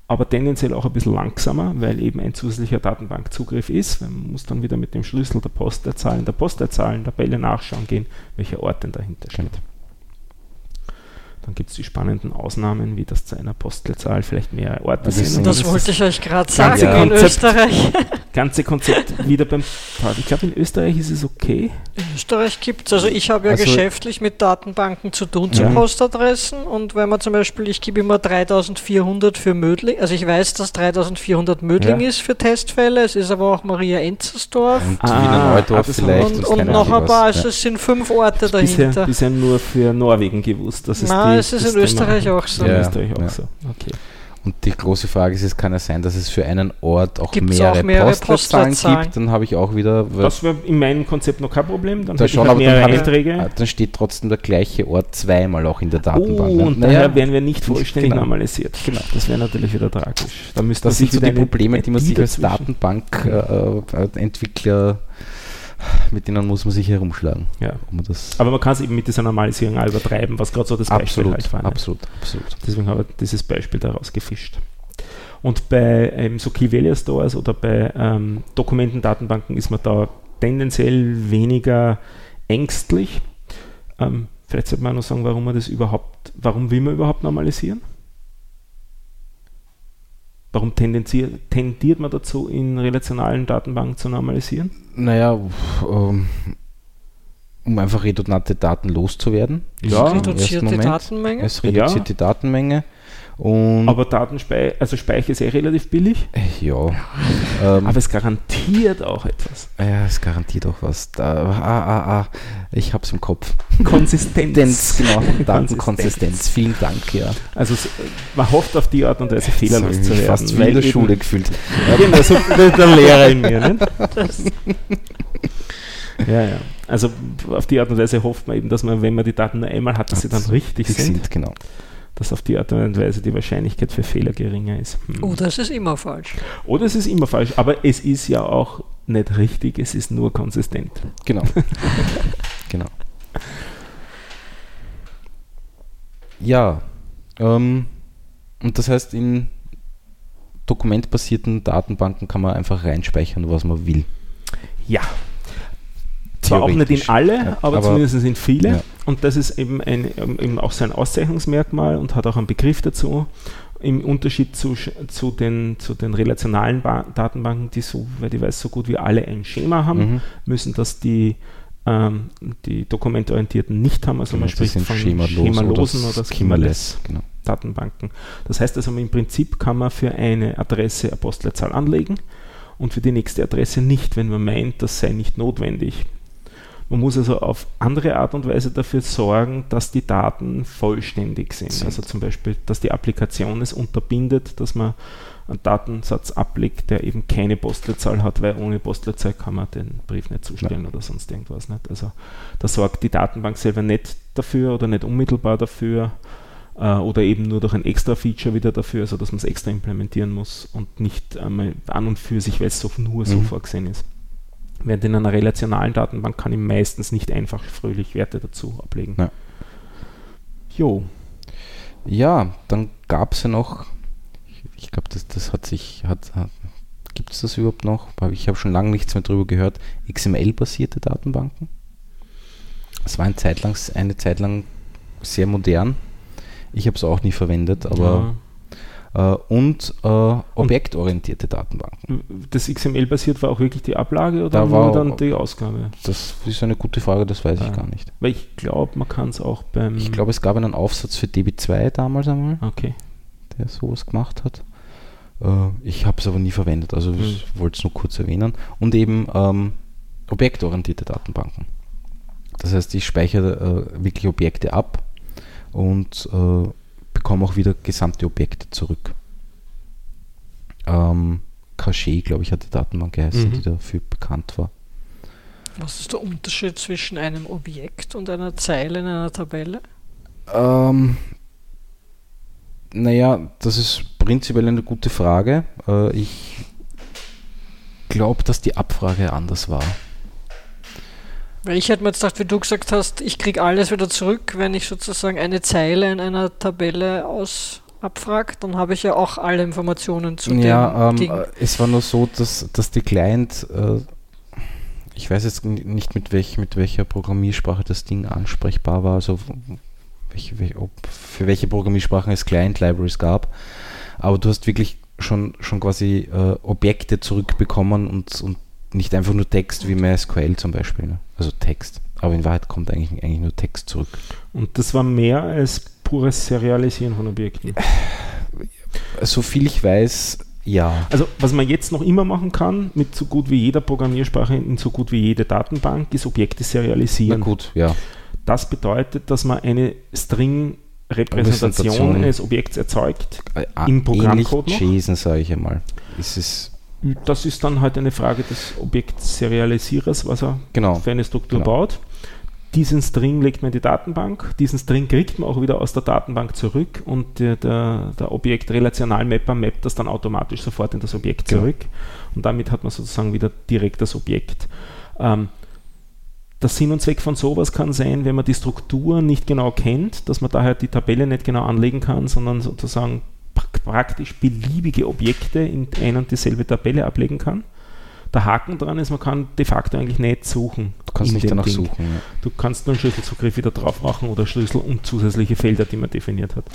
aber tendenziell auch ein bisschen langsamer, weil eben ein zusätzlicher Datenbankzugriff ist. Man muss dann wieder mit dem Schlüssel der Postleitzahlen, der Postleitzahlen-Tabelle nachschauen gehen, welcher Ort denn dahinter steht. Dann gibt es die spannenden Ausnahmen, wie das zu einer Postleitzahl vielleicht mehr Orte sind. Das, das wollte ich euch gerade sagen ja. in Österreich. ganze Konzept wieder beim Ich glaube, in Österreich ist es okay. In Österreich gibt es, also ich habe ja also geschäftlich mit Datenbanken zu tun, zu ja. Postadressen und wenn man zum Beispiel, ich gebe immer 3400 für Mödling, also ich weiß, dass 3400 Mödling ja. ist für Testfälle, es ist aber auch Maria Enzersdorf. Und ah, Wiener Neudorf vielleicht. Und, und noch ein paar, also es sind fünf Orte dahinter. Bisher, bisher nur für Norwegen gewusst, dass es Nein, es ist in Österreich auch so. Ja, Österreich auch ja. so. Okay. Und die große Frage ist, es kann ja sein, dass es für einen Ort auch mehrere, auch mehrere Postleitzahlen, Postleitzahlen gibt. Dann habe ich auch wieder. Das wäre in meinem Konzept noch kein Problem. Dann, da schon, halt aber dann, Einträge. Ich, ah, dann steht trotzdem der gleiche Ort zweimal auch in der Datenbank. Oh, und daher wären wir nicht vollständig genau. normalisiert. Genau, das wäre natürlich wieder tragisch. Da das sind so die Probleme, die man sich als Datenbankentwickler äh, mit denen muss man sich herumschlagen. Ja. Man Aber man kann es eben mit dieser Normalisierung auch übertreiben, was gerade so das absolut, Beispiel halt war. Absolut, absolut. Deswegen habe ich dieses Beispiel daraus gefischt. Und bei ähm, so Key Stores oder bei ähm, Dokumentendatenbanken ist man da tendenziell weniger ängstlich. Ähm, vielleicht sollte man noch sagen, warum man das überhaupt, warum will man überhaupt normalisieren? Warum tendiert man dazu, in relationalen Datenbanken zu normalisieren? Naja, ähm, um einfach redundante Daten loszuwerden. Ja, reduzierte Datenmenge. Es reduziert ja. die Datenmenge. Und aber Datenspeicher, also Speicher ist eh relativ billig. Ja. ähm, aber es garantiert auch etwas. Ja, es garantiert auch was. Da, ah, ah, ah, ich hab's im Kopf. Konsistenz. genau. Datenkonsistenz. Vielen Dank, ja. Also man hofft auf die Art und Weise fehlerlos zu werden. Fast wie in der Schule gefühlt. Ja, genau, so der Lehrer in mir. Ne? ja, ja. Also auf die Art und Weise hofft man eben, dass man, wenn man die Daten nur einmal hat, dass sie dann richtig sind. sind genau dass auf die Art und Weise die Wahrscheinlichkeit für Fehler geringer ist. Hm. Oder es ist immer falsch. Oder es ist immer falsch, aber es ist ja auch nicht richtig, es ist nur konsistent. Genau. genau. Ja, ähm, und das heißt, in dokumentbasierten Datenbanken kann man einfach reinspeichern, was man will. Ja. Zwar auch nicht in alle, ja, aber, aber, zumindest in viele. Ja. Und das ist eben, ein, eben auch sein Auszeichnungsmerkmal und hat auch einen Begriff dazu. Im Unterschied zu, zu, den, zu den relationalen ba Datenbanken, die so, weil ich weiß, so gut wie alle ein Schema haben, mhm. müssen das die, ähm, die dokumentorientierten nicht haben. Also genau, man spricht von schemalosen, schemalosen oder, oder schemaless. Genau. Datenbanken. Das heißt also, im Prinzip kann man für eine Adresse eine Postleitzahl anlegen und für die nächste Adresse nicht, wenn man meint, das sei nicht notwendig. Man muss also auf andere Art und Weise dafür sorgen, dass die Daten vollständig sind. sind. Also zum Beispiel, dass die Applikation es unterbindet, dass man einen Datensatz ablegt, der eben keine Postleitzahl hat, weil ohne Postleitzahl kann man den Brief nicht zustellen ja. oder sonst irgendwas nicht. Also da sorgt die Datenbank selber nicht dafür oder nicht unmittelbar dafür, äh, oder eben nur durch ein extra Feature wieder dafür, also dass man es extra implementieren muss und nicht einmal an und für sich, weil es so, nur so mhm. vorgesehen ist. Während in einer relationalen Datenbank kann ich meistens nicht einfach fröhlich Werte dazu ablegen. Ja. Jo. Ja, dann gab es ja noch, ich, ich glaube, das, das hat sich, hat, hat gibt es das überhaupt noch? Ich habe schon lange nichts mehr darüber gehört. XML-basierte Datenbanken. Das war eine Zeit lang, eine Zeit lang sehr modern. Ich habe es auch nie verwendet, aber ja. Äh, und äh, objektorientierte Datenbanken. Das XML-basiert war auch wirklich die Ablage oder da nur dann die Ausgabe? Das ist eine gute Frage, das weiß ja. ich gar nicht. Weil ich glaube, man kann es auch beim. Ich glaube, es gab einen Aufsatz für DB2 damals einmal. Okay. Der sowas gemacht hat. Äh, ich habe es aber nie verwendet, also hm. ich wollte es nur kurz erwähnen. Und eben ähm, objektorientierte Datenbanken. Das heißt, ich speichere äh, wirklich Objekte ab und äh, bekomme auch wieder gesamte Objekte zurück. Ähm, Cache, glaube ich, hat die Datenbank geheißen, mhm. die dafür bekannt war. Was ist der Unterschied zwischen einem Objekt und einer Zeile in einer Tabelle? Ähm, naja, das ist prinzipiell eine gute Frage. Äh, ich glaube, dass die Abfrage anders war. Weil ich hätte mir jetzt gedacht, wie du gesagt hast, ich kriege alles wieder zurück, wenn ich sozusagen eine Zeile in einer Tabelle aus abfrage, dann habe ich ja auch alle Informationen zu ja, dem ähm, Ding. Äh, es war nur so, dass, dass die Client, äh, ich weiß jetzt nicht mit, welch, mit welcher Programmiersprache das Ding ansprechbar war, also welche, welche, ob, für welche Programmiersprachen es Client-Libraries gab, aber du hast wirklich schon, schon quasi äh, Objekte zurückbekommen und, und nicht einfach nur Text wie MySQL zum Beispiel. Ne? Also Text. Aber in Wahrheit kommt eigentlich, eigentlich nur Text zurück. Und das war mehr als pures Serialisieren von Objekten. So viel ich weiß, ja. Also was man jetzt noch immer machen kann, mit so gut wie jeder Programmiersprache in so gut wie jede Datenbank, ist Objekte serialisieren. Na gut, ja. Das bedeutet, dass man eine String Repräsentation eines Objekts erzeugt äh, im Programmcode. JSON, sage ich einmal. Ist es das ist dann halt eine Frage des Objektserialisierers, was er genau. für eine Struktur genau. baut. Diesen String legt man in die Datenbank, diesen String kriegt man auch wieder aus der Datenbank zurück und der, der, der Objektrelational-Mapper mappt das dann automatisch sofort in das Objekt genau. zurück und damit hat man sozusagen wieder direkt das Objekt. Ähm, der Sinn und Zweck von sowas kann sein, wenn man die Struktur nicht genau kennt, dass man daher die Tabelle nicht genau anlegen kann, sondern sozusagen praktisch beliebige Objekte in ein und dieselbe Tabelle ablegen kann. Der Haken dran ist, man kann de facto eigentlich nicht suchen. Du kannst nicht danach Ding. suchen. Ja. Du kannst nur einen Schlüsselzugriff wieder drauf machen oder Schlüssel und zusätzliche Felder, die man definiert hat.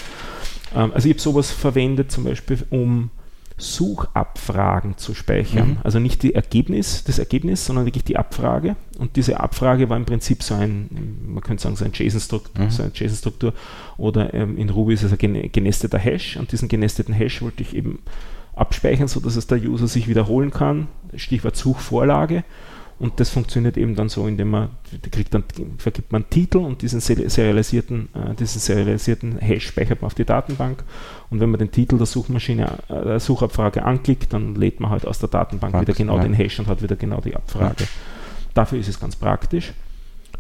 Ähm, also ich habe sowas verwendet, zum Beispiel, um Suchabfragen zu speichern. Mhm. Also nicht die Ergebnis, das Ergebnis, sondern wirklich die Abfrage. Und diese Abfrage war im Prinzip so ein, man könnte sagen, so, ein JSON-Struktur, mhm. so eine JSON-Struktur oder ähm, in Ruby ist es ein genesteter Hash. Und diesen genesteten Hash wollte ich eben abspeichern, sodass es der User sich wiederholen kann. Stichwort Suchvorlage. Und das funktioniert eben dann so, indem man, kriegt dann, vergibt man Titel und diesen serialisierten, äh, diesen serialisierten Hash speichert man auf die Datenbank. Und wenn man den Titel der Suchmaschine, äh, der Suchabfrage anklickt, dann lädt man halt aus der Datenbank Praxis, wieder genau ja. den Hash und hat wieder genau die Abfrage. Ja. Dafür ist es ganz praktisch.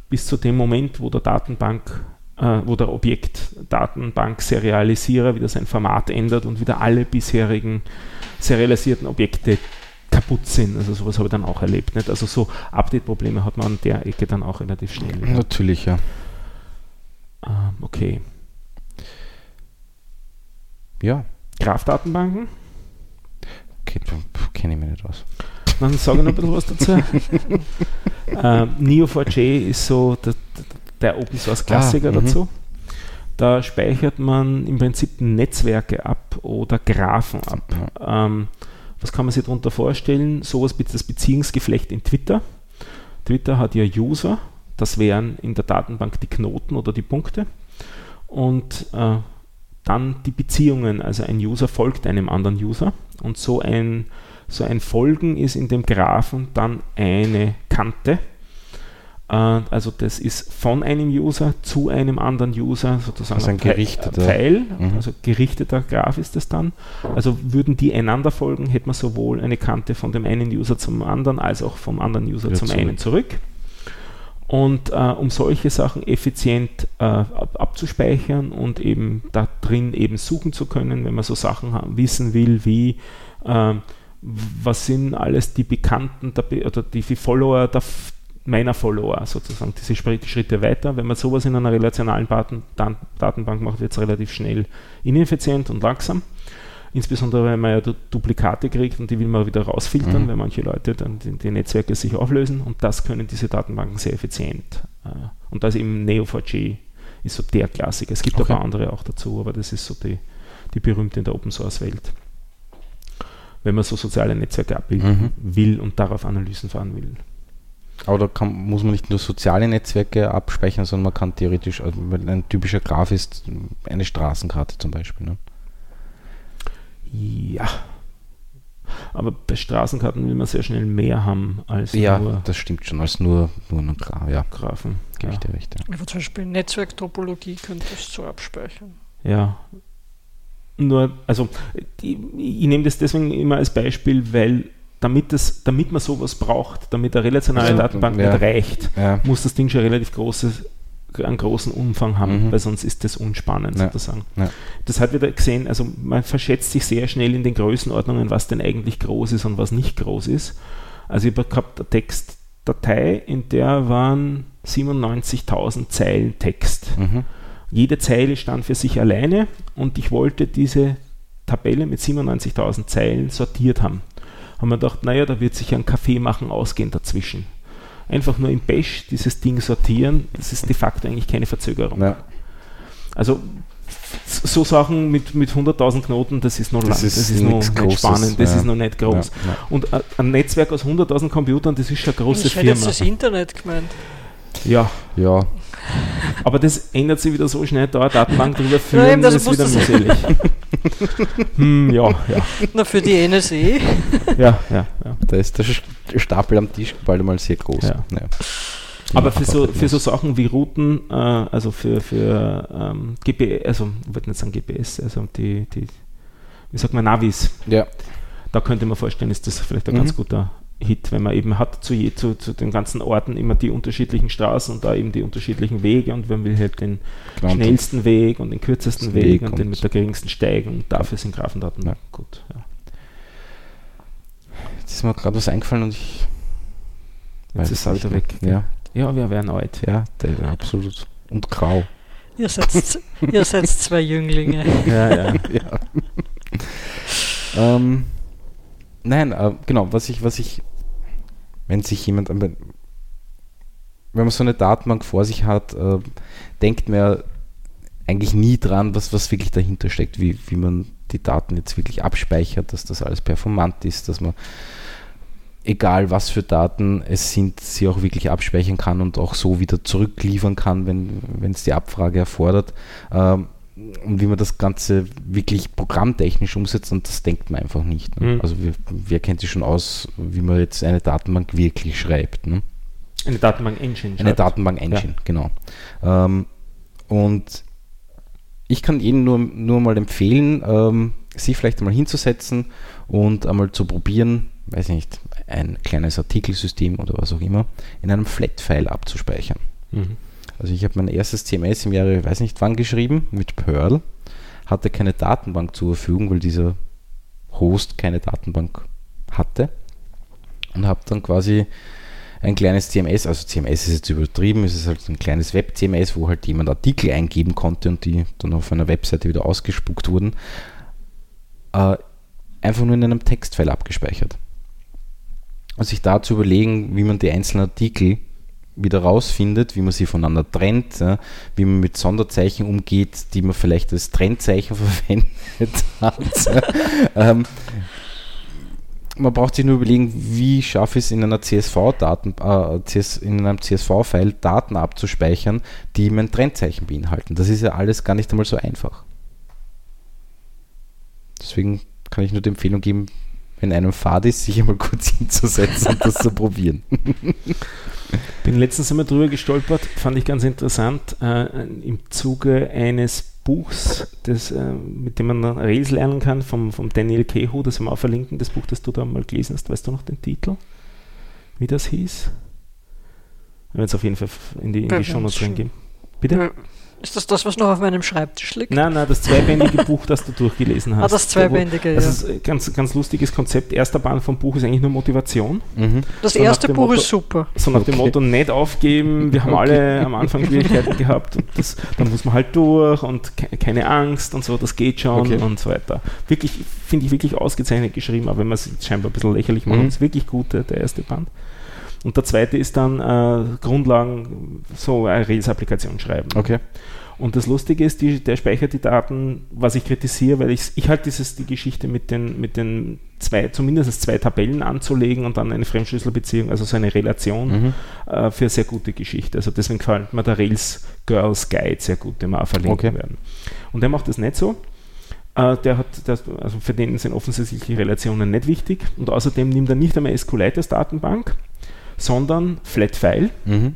Bis zu dem Moment, wo der Datenbank äh, wo der Objektdatenbank-Serialisierer wieder sein Format ändert und wieder alle bisherigen serialisierten Objekte kaputt sind. Also sowas habe ich dann auch erlebt. Nicht? Also so Update-Probleme hat man an der Ecke dann auch relativ schnell. Ja. Natürlich, ja. Ähm, okay. Ja. Graph-Datenbanken? Okay, kenne ich mich nicht aus. Dann sage ich noch ein bisschen was dazu. ähm, Neo4j ist so der, der Open Source Klassiker ah, dazu. Da speichert man im Prinzip Netzwerke ab oder Graphen ab. Ähm, was kann man sich darunter vorstellen? Sowas wie das Beziehungsgeflecht in Twitter. Twitter hat ja User, das wären in der Datenbank die Knoten oder die Punkte. Und äh, dann die Beziehungen, also ein User folgt einem anderen User und so ein, so ein Folgen ist in dem Graphen dann eine Kante. Also das ist von einem User zu einem anderen User sozusagen also ein gerichteter Pfeil, mhm. also gerichteter Graph ist das dann. Also würden die einander folgen, hätte man sowohl eine Kante von dem einen User zum anderen als auch vom anderen User ja, zum zurück. einen zurück. Und äh, um solche Sachen effizient äh, ab, abzuspeichern und eben da drin eben suchen zu können, wenn man so Sachen haben, wissen will, wie äh, was sind alles die Bekannten der, oder die, die Follower der, meiner Follower sozusagen, diese Schritte weiter. Wenn man sowas in einer relationalen Daten, Datenbank macht, wird es relativ schnell ineffizient und langsam. Insbesondere, wenn man ja Duplikate kriegt und die will man wieder rausfiltern, mhm. weil manche Leute dann die, die, Netzwerke sich auflösen und das können diese Datenbanken sehr effizient. Äh, und da ist eben Neo4j ist so der Klassiker. Es gibt okay. ein paar andere auch dazu, aber das ist so die, die berühmte in der Open Source Welt. Wenn man so soziale Netzwerke abbilden mhm. will und darauf Analysen fahren will. Aber da kann, muss man nicht nur soziale Netzwerke abspeichern, sondern man kann theoretisch, also ein typischer Graph ist eine Straßenkarte zum Beispiel. Ne? Ja. Aber bei Straßenkarten will man sehr schnell mehr haben als ja, nur. Ja, das stimmt schon, als nur, nur einen Graph, ja. Graphen. Gebe ja. ich dir recht. Ja. Aber zum Beispiel Netzwerktopologie könntest du so abspeichern. Ja. Nur, also ich, ich nehme das deswegen immer als Beispiel, weil damit, das, damit man sowas braucht, damit eine relationale also, Datenbank ja. nicht reicht, ja. muss das Ding schon relativ großes einen großen Umfang haben, mhm. weil sonst ist das unspannend ja. sozusagen. Das hat wieder gesehen, also man verschätzt sich sehr schnell in den Größenordnungen, was denn eigentlich groß ist und was nicht groß ist. Also ich habe gehabt eine Textdatei, in der waren 97.000 Zeilen Text. Mhm. Jede Zeile stand für sich alleine und ich wollte diese Tabelle mit 97.000 Zeilen sortiert haben. Haben wir gedacht, naja, da wird sich ein Kaffee machen ausgehen dazwischen einfach nur im Bash dieses Ding sortieren, das ist de facto eigentlich keine Verzögerung. Ja. Also so Sachen mit, mit 100.000 Knoten, das ist noch das lang, ist das ist noch nicht spannend, das ja. ist noch nicht groß. Ja, ja. Und ein Netzwerk aus 100.000 Computern, das ist schon eine große ich Firma. Ich hätte jetzt das Internet gemeint. Ja. Ja. Aber das ändert sich wieder so schnell, da eine Datenbank drüber führen, Nein, ist wieder mühselig. hm, ja, ja. Na, für die NSE. ja, ja, ja. Da ist der Stapel am Tisch bald mal sehr groß. Ja. ja. Aber für so, für so Sachen wie Routen, äh, also für, für ähm, GPS, also ich wollte nicht sagen GPS, also die, die, wie sagt man, Navis. Ja. Da könnte man vorstellen, ist das vielleicht ein mhm. ganz guter Hit, wenn man eben hat zu, je, zu, zu, den ganzen Orten immer die unterschiedlichen Straßen und da eben die unterschiedlichen Wege und wenn wir halt den genau, schnellsten Weg und den kürzesten Weg, Weg und, und, den mit der geringsten Steigung, dafür sind Grafendaten ja. gut. Ja. Jetzt ist mir gerade was eingefallen und ich Jetzt ist es wieder weg. Ja. ja, wir werden alt. Ja, absolut. Und grau. Ihr seid, ihr seid zwei Jünglinge. ja, ja. ja. ähm, nein, äh, genau, was ich, was ich wenn sich jemand, wenn man so eine Datenbank vor sich hat, äh, denkt man eigentlich nie dran, was, was wirklich dahinter steckt, wie, wie man die Daten jetzt wirklich abspeichert, dass das alles performant ist, dass man, egal was für Daten es sind, sie auch wirklich abspeichern kann und auch so wieder zurückliefern kann, wenn es die Abfrage erfordert. Ähm, und wie man das Ganze wirklich programmtechnisch umsetzt und das denkt man einfach nicht. Ne? Mhm. Also wer, wer, kennt sich schon aus, wie man jetzt eine Datenbank wirklich schreibt. Ne? Eine Datenbank-Engine. Eine Datenbank-Engine, ja. genau. Ähm, und ich kann Ihnen nur, nur mal empfehlen, ähm, sich vielleicht einmal hinzusetzen und einmal zu probieren, weiß ich nicht, ein kleines Artikelsystem oder was auch immer, in einem Flat-File abzuspeichern. Mhm. Also ich habe mein erstes CMS im Jahre, weiß nicht wann, geschrieben mit Perl, hatte keine Datenbank zur Verfügung, weil dieser Host keine Datenbank hatte und habe dann quasi ein kleines CMS, also CMS ist jetzt übertrieben, es ist halt ein kleines Web-CMS, wo halt jemand Artikel eingeben konnte und die dann auf einer Webseite wieder ausgespuckt wurden, äh, einfach nur in einem Textfile abgespeichert. Und sich da zu überlegen, wie man die einzelnen Artikel wieder rausfindet, wie man sie voneinander trennt, ja, wie man mit Sonderzeichen umgeht, die man vielleicht als Trennzeichen verwendet hat. ähm, man braucht sich nur überlegen, wie schaffe ich es in einer CSV-Daten, äh, in einem CSV-File Daten abzuspeichern, die mein Trennzeichen beinhalten. Das ist ja alles gar nicht einmal so einfach. Deswegen kann ich nur die Empfehlung geben, wenn einem Fad ist, sich einmal kurz hinzusetzen und das zu probieren. Bin letztens einmal drüber gestolpert, fand ich ganz interessant, äh, im Zuge eines Buchs, das, äh, mit dem man Rails lernen kann, vom, vom Daniel Keho, das wir auch verlinken, das Buch, das du da mal gelesen hast. Weißt du noch den Titel? Wie das hieß? Ich werde es auf jeden Fall in die, in die Show Notes reingeben. Bitte? Ist das das, was noch auf meinem Schreibtisch liegt? Nein, nein, das zweibändige Buch, das du durchgelesen hast. Ah, das zweibändige, ja. Das ist ein ganz, ganz lustiges Konzept. Erster Band vom Buch ist eigentlich nur Motivation. Mhm. Das so erste Buch Motto, ist super. So nach okay. dem Motto, nicht aufgeben, wir haben okay. alle am Anfang Schwierigkeiten gehabt. Und das, dann muss man halt durch und ke keine Angst und so, das geht schon okay. und so weiter. Wirklich, finde ich wirklich ausgezeichnet geschrieben, aber wenn man es scheinbar ein bisschen lächerlich macht, mhm. ist wirklich gut, der erste Band. Und der zweite ist dann äh, Grundlagen, so eine Rails-Applikation schreiben. Okay. Und das Lustige ist, die, der speichert die Daten, was ich kritisiere, weil ich, ich halte dieses, die Geschichte mit den, mit den zwei, zumindest zwei Tabellen anzulegen und dann eine Fremdschlüsselbeziehung, also so eine Relation, mhm. äh, für eine sehr gute Geschichte. Also deswegen gefällt mir der Rails Girls Guide sehr gut, den wir auch verlinken okay. werden. Und der macht das nicht so. Uh, der hat, das, also für den sind offensichtlich Relationen nicht wichtig und außerdem nimmt er nicht einmal SQLite als Datenbank, sondern Flatfile. Mhm.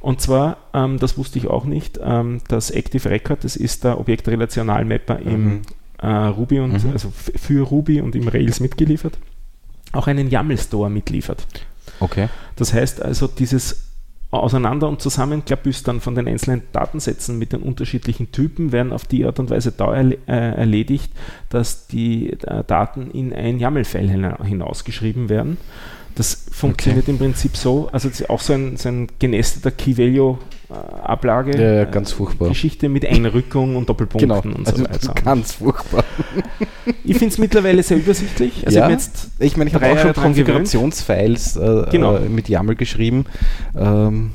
Und zwar, ähm, das wusste ich auch nicht, ähm, das Active Record, das ist der Objektrelationalmapper im mhm. äh, Ruby und mhm. also für Ruby und im Rails mitgeliefert, auch einen YAML Store mitliefert. Okay. Das heißt also, dieses Auseinander- und Zusammenklabüstern von den einzelnen Datensätzen mit den unterschiedlichen Typen werden auf die Art und Weise da erle äh, erledigt, dass die äh, Daten in ein YAML-File hinausgeschrieben werden das funktioniert okay. im Prinzip so, also auch so ein, so ein genesteter Key-Value-Ablage. Ja, ja, ganz furchtbar. Geschichte mit Einrückung und Doppelpunkten genau. und so also weiter. Ganz furchtbar. Ich finde es mittlerweile sehr übersichtlich. Also ja, jetzt ich meine, ich habe auch schon Konfigurationsfiles äh, genau. äh, mit YAML geschrieben. Ähm,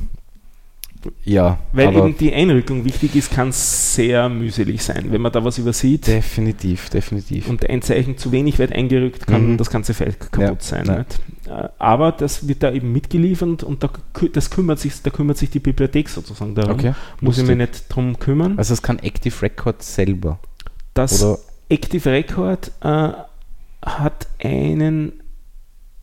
ja. Weil eben die Einrückung wichtig ist, kann sehr mühselig sein, wenn man da was übersieht. Definitiv, definitiv. Und ein Zeichen zu wenig weit eingerückt, kann mhm. das ganze Feld kaputt ja, sein. Ja. Äh, aber das wird da eben mitgeliefert und da, das kümmert sich, da kümmert sich die Bibliothek sozusagen darum. Okay. Muss ich mich nicht drum kümmern. Also es kann Active Record selber. Das Oder? Active Record äh, hat einen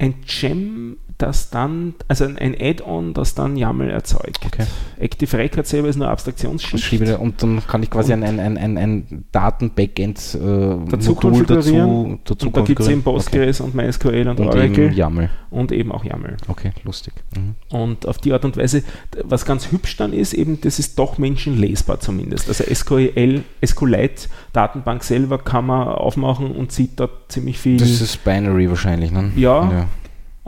ein Gem das dann, also ein Add-on, das dann YAML erzeugt. Okay. Active Record selber ist nur Abstraktionsschicht. Und dann kann ich quasi ein, ein, ein, ein, ein Daten-Backend äh, dazu konfigurieren. Dazu, dazu und da gibt es eben Postgres okay. und MySQL und, und Oracle. Eben YAML. Und eben auch YAML. Okay, lustig. Mhm. Und auf die Art und Weise, was ganz hübsch dann ist, eben, das ist doch menschenlesbar zumindest. Also SQL, SQLite Datenbank selber kann man aufmachen und sieht da ziemlich viel. Das ist Binary wahrscheinlich, ne? Ja, ja.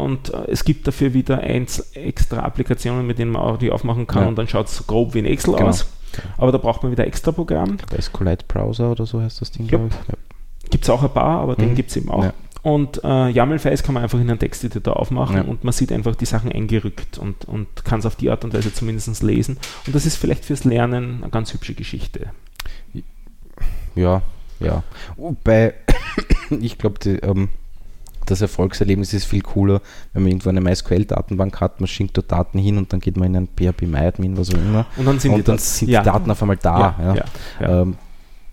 Und äh, es gibt dafür wieder eins, extra Applikationen, mit denen man auch die aufmachen kann ja. und dann schaut es grob wie ein Excel genau. aus. Aber da braucht man wieder extra Programm. Der SQLite Browser oder so heißt das Ding, yep. Ja. Gibt es auch ein paar, aber mhm. den gibt es eben auch. Ja. Und äh, YAML-Files kann man einfach in einen Texteditor aufmachen ja. und man sieht einfach die Sachen eingerückt und, und kann es auf die Art und Weise zumindest lesen. Und das ist vielleicht fürs Lernen eine ganz hübsche Geschichte. Ja, ja. Wobei, ich glaube, ähm, das Erfolgserlebnis ist viel cooler, wenn man irgendwo eine MySQL-Datenbank hat, man schickt dort Daten hin und dann geht man in ein PHP-MyAdmin, was auch immer. Und dann sind, und die, dann sind ja. die Daten auf einmal da. Ja, ähm,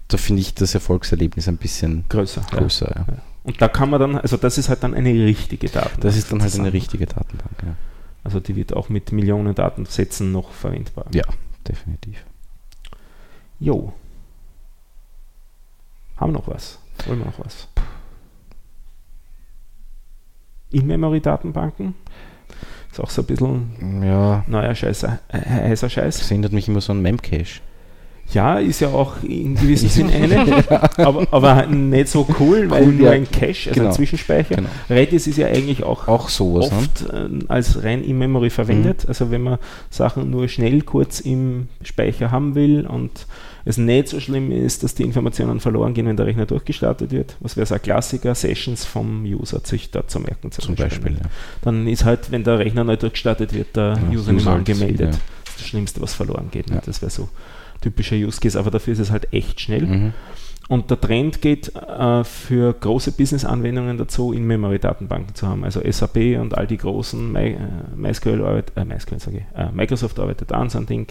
da finde ich das Erfolgserlebnis ein bisschen größer. größer Und da kann man dann, also das ist halt dann eine richtige Datenbank. Das ist dann halt eine richtige Datenbank, ja. Also die wird auch mit Millionen Datensätzen noch verwendbar. Ja, definitiv. Jo. Haben wir noch was? Wollen wir noch was? In-Memory-Datenbanken. Ist auch so ein bisschen Ja, neuer Scheiß, äh, heißer Scheiß. das erinnert mich immer so an Memcache. Ja, ist ja auch in gewissem Sinn eine, aber, aber nicht so cool, weil Cool, nur ja. ein Cache, also Genau. ein Zwischenspeicher. Genau. Redis ist ja eigentlich auch, Auch sowas, ne? oft äh, als rein In-Memory verwendet. Mhm. Also wenn man Sachen nur schnell kurz im Speicher haben will und es nicht so schlimm ist, dass die Informationen verloren gehen, wenn der Rechner durchgestartet wird. Was wäre so ein Klassiker? Sessions vom User sich da zu merken. Zum Beispiel. Ja. Dann ist halt, wenn der Rechner neu durchgestartet wird, der Ja, User nicht User mal und- gemeldet. ja. Das ist das Schlimmste, was verloren geht. Ne? Das wäre so typischer Use Case, aber dafür ist es halt echt schnell. Mhm. Und der Trend geht äh, für große Business-Anwendungen dazu, In-Memory-Datenbanken zu haben. Also SAP und all die großen My, äh, MySQL, arbeit, äh, MySQL ich, äh, Microsoft arbeitet an so ein Ding.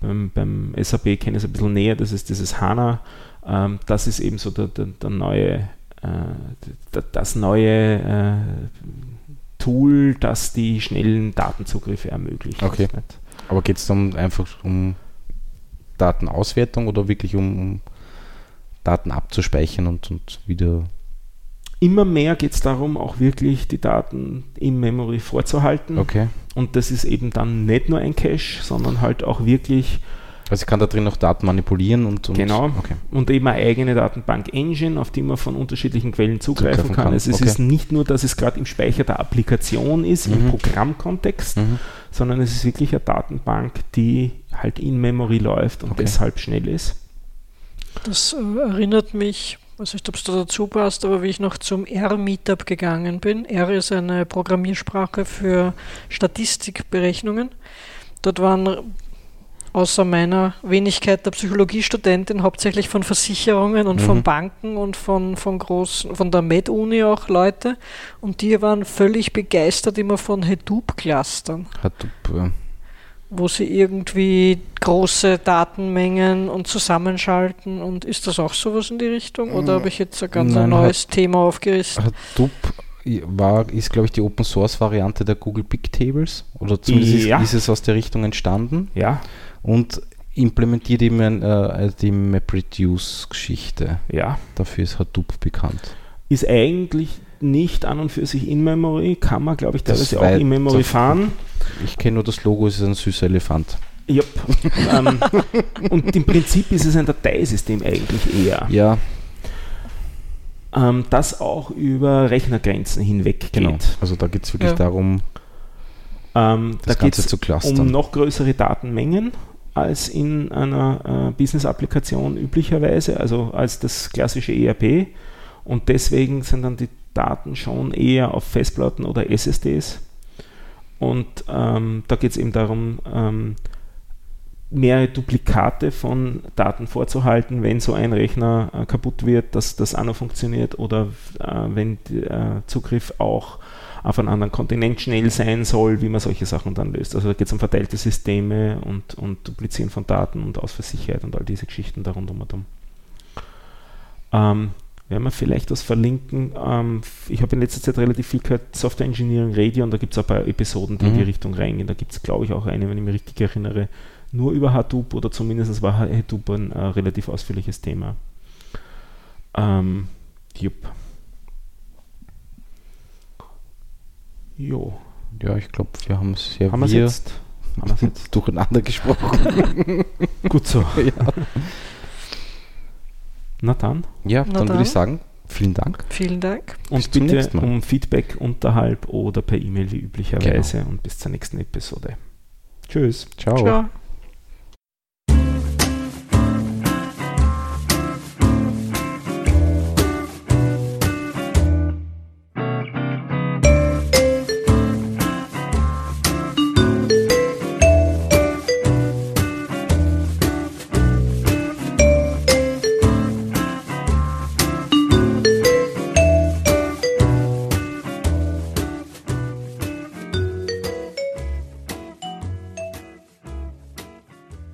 Beim, beim SAP kenne ich es ein bisschen näher, das ist dieses HANA. Ähm, das ist eben so der, der, der neue, äh, das neue äh, Tool, das die schnellen Datenzugriffe ermöglicht. Okay. Aber geht es dann einfach um Datenauswertung oder wirklich um, um Daten abzuspeichern und, und wieder. Immer mehr geht es darum, auch wirklich die Daten im Memory vorzuhalten. Okay. Und das ist eben dann nicht nur ein Cache, sondern halt auch wirklich Also ich kann da drin noch Daten manipulieren und. und Genau. Okay. und eben eine eigene Datenbank-Engine, auf die man von unterschiedlichen Quellen zugreifen, Zugreifen kann. kann, Also es okay. ist nicht nur, dass es gerade im Speicher der Applikation ist, im Mhm. Programmkontext, Mhm. sondern es ist wirklich eine Datenbank, die halt in Memory läuft und Okay. deshalb schnell ist. Das äh, erinnert mich, weiß nicht, ob es da dazu passt, aber wie ich noch zum R-Meetup gegangen bin. R ist eine Programmiersprache für Statistikberechnungen. Dort waren außer meiner Wenigkeit der Psychologiestudentin hauptsächlich von Versicherungen und Mhm. von Banken und von, von großen, von der Med-Uni auch Leute. Und die waren völlig begeistert immer von Hadoop-Clustern Hat, äh, wo sie irgendwie große Datenmengen und zusammenschalten. Und ist das auch sowas in die Richtung? Oder habe ich jetzt ein ganz Nein, ein neues Thema aufgerissen? Hadoop war, ist, glaube ich, die Open Source Variante der Google Big Tables. Oder zumindest Ja. ist, ist es aus der Richtung entstanden Ja, und implementiert eben ein, äh, die MapReduce-Geschichte. ja. Dafür ist Hadoop bekannt. Ist eigentlich nicht an und für sich in Memory, kann man, glaube ich, Das teilweise auch weit in Memory davon. fahren. Ich kenne nur das Logo, es ist ein süßer Elefant. Jupp. ähm, und im Prinzip ist es ein Dateisystem eigentlich eher, Ja, ähm, das auch über Rechnergrenzen hinweg geht. genau. Also da geht es wirklich Ja. darum, Ähm, das da geht Ganze es zu um clustern. noch größere Datenmengen als in einer äh, Business-Applikation üblicherweise, also als das klassische ERP. Und deswegen sind dann die Daten schon eher auf Festplatten oder SSDs. Und ähm, da geht es eben darum, ähm, mehrere Duplikate von Daten vorzuhalten, wenn so ein Rechner äh, kaputt wird, dass das auch noch funktioniert oder äh, wenn der Zugriff auch auf einen anderen Kontinent schnell sein soll, wie man solche Sachen dann löst. Also da geht es um verteilte Systeme und, und Duplizieren von Daten und Ausfallsicherheit und all diese Geschichten da rundum und um. Ähm, werden wir vielleicht was verlinken. Ähm, ich habe in letzter Zeit relativ viel gehört, Software Engineering Radio, und da gibt es ein paar Episoden, die in die Mhm. Richtung reingehen. Da gibt es, glaube ich, auch eine, wenn ich mich richtig erinnere, nur über Hadoop oder zumindest war Hadoop ein äh, relativ ausführliches Thema. Ähm, jupp. Jo. ja, ich glaube, wir haben es ja Haben wir jetzt? Haben jetzt? durcheinander gesprochen. Gut so. ja, Na dann. ja Na dann würde dann. ich sagen, vielen Dank. Vielen Dank. Und Bis bitte um Feedback unterhalb oder per E-Mail wie üblicherweise. Und bis zur nächsten Episode. Tschüss. Ciao. Ciao.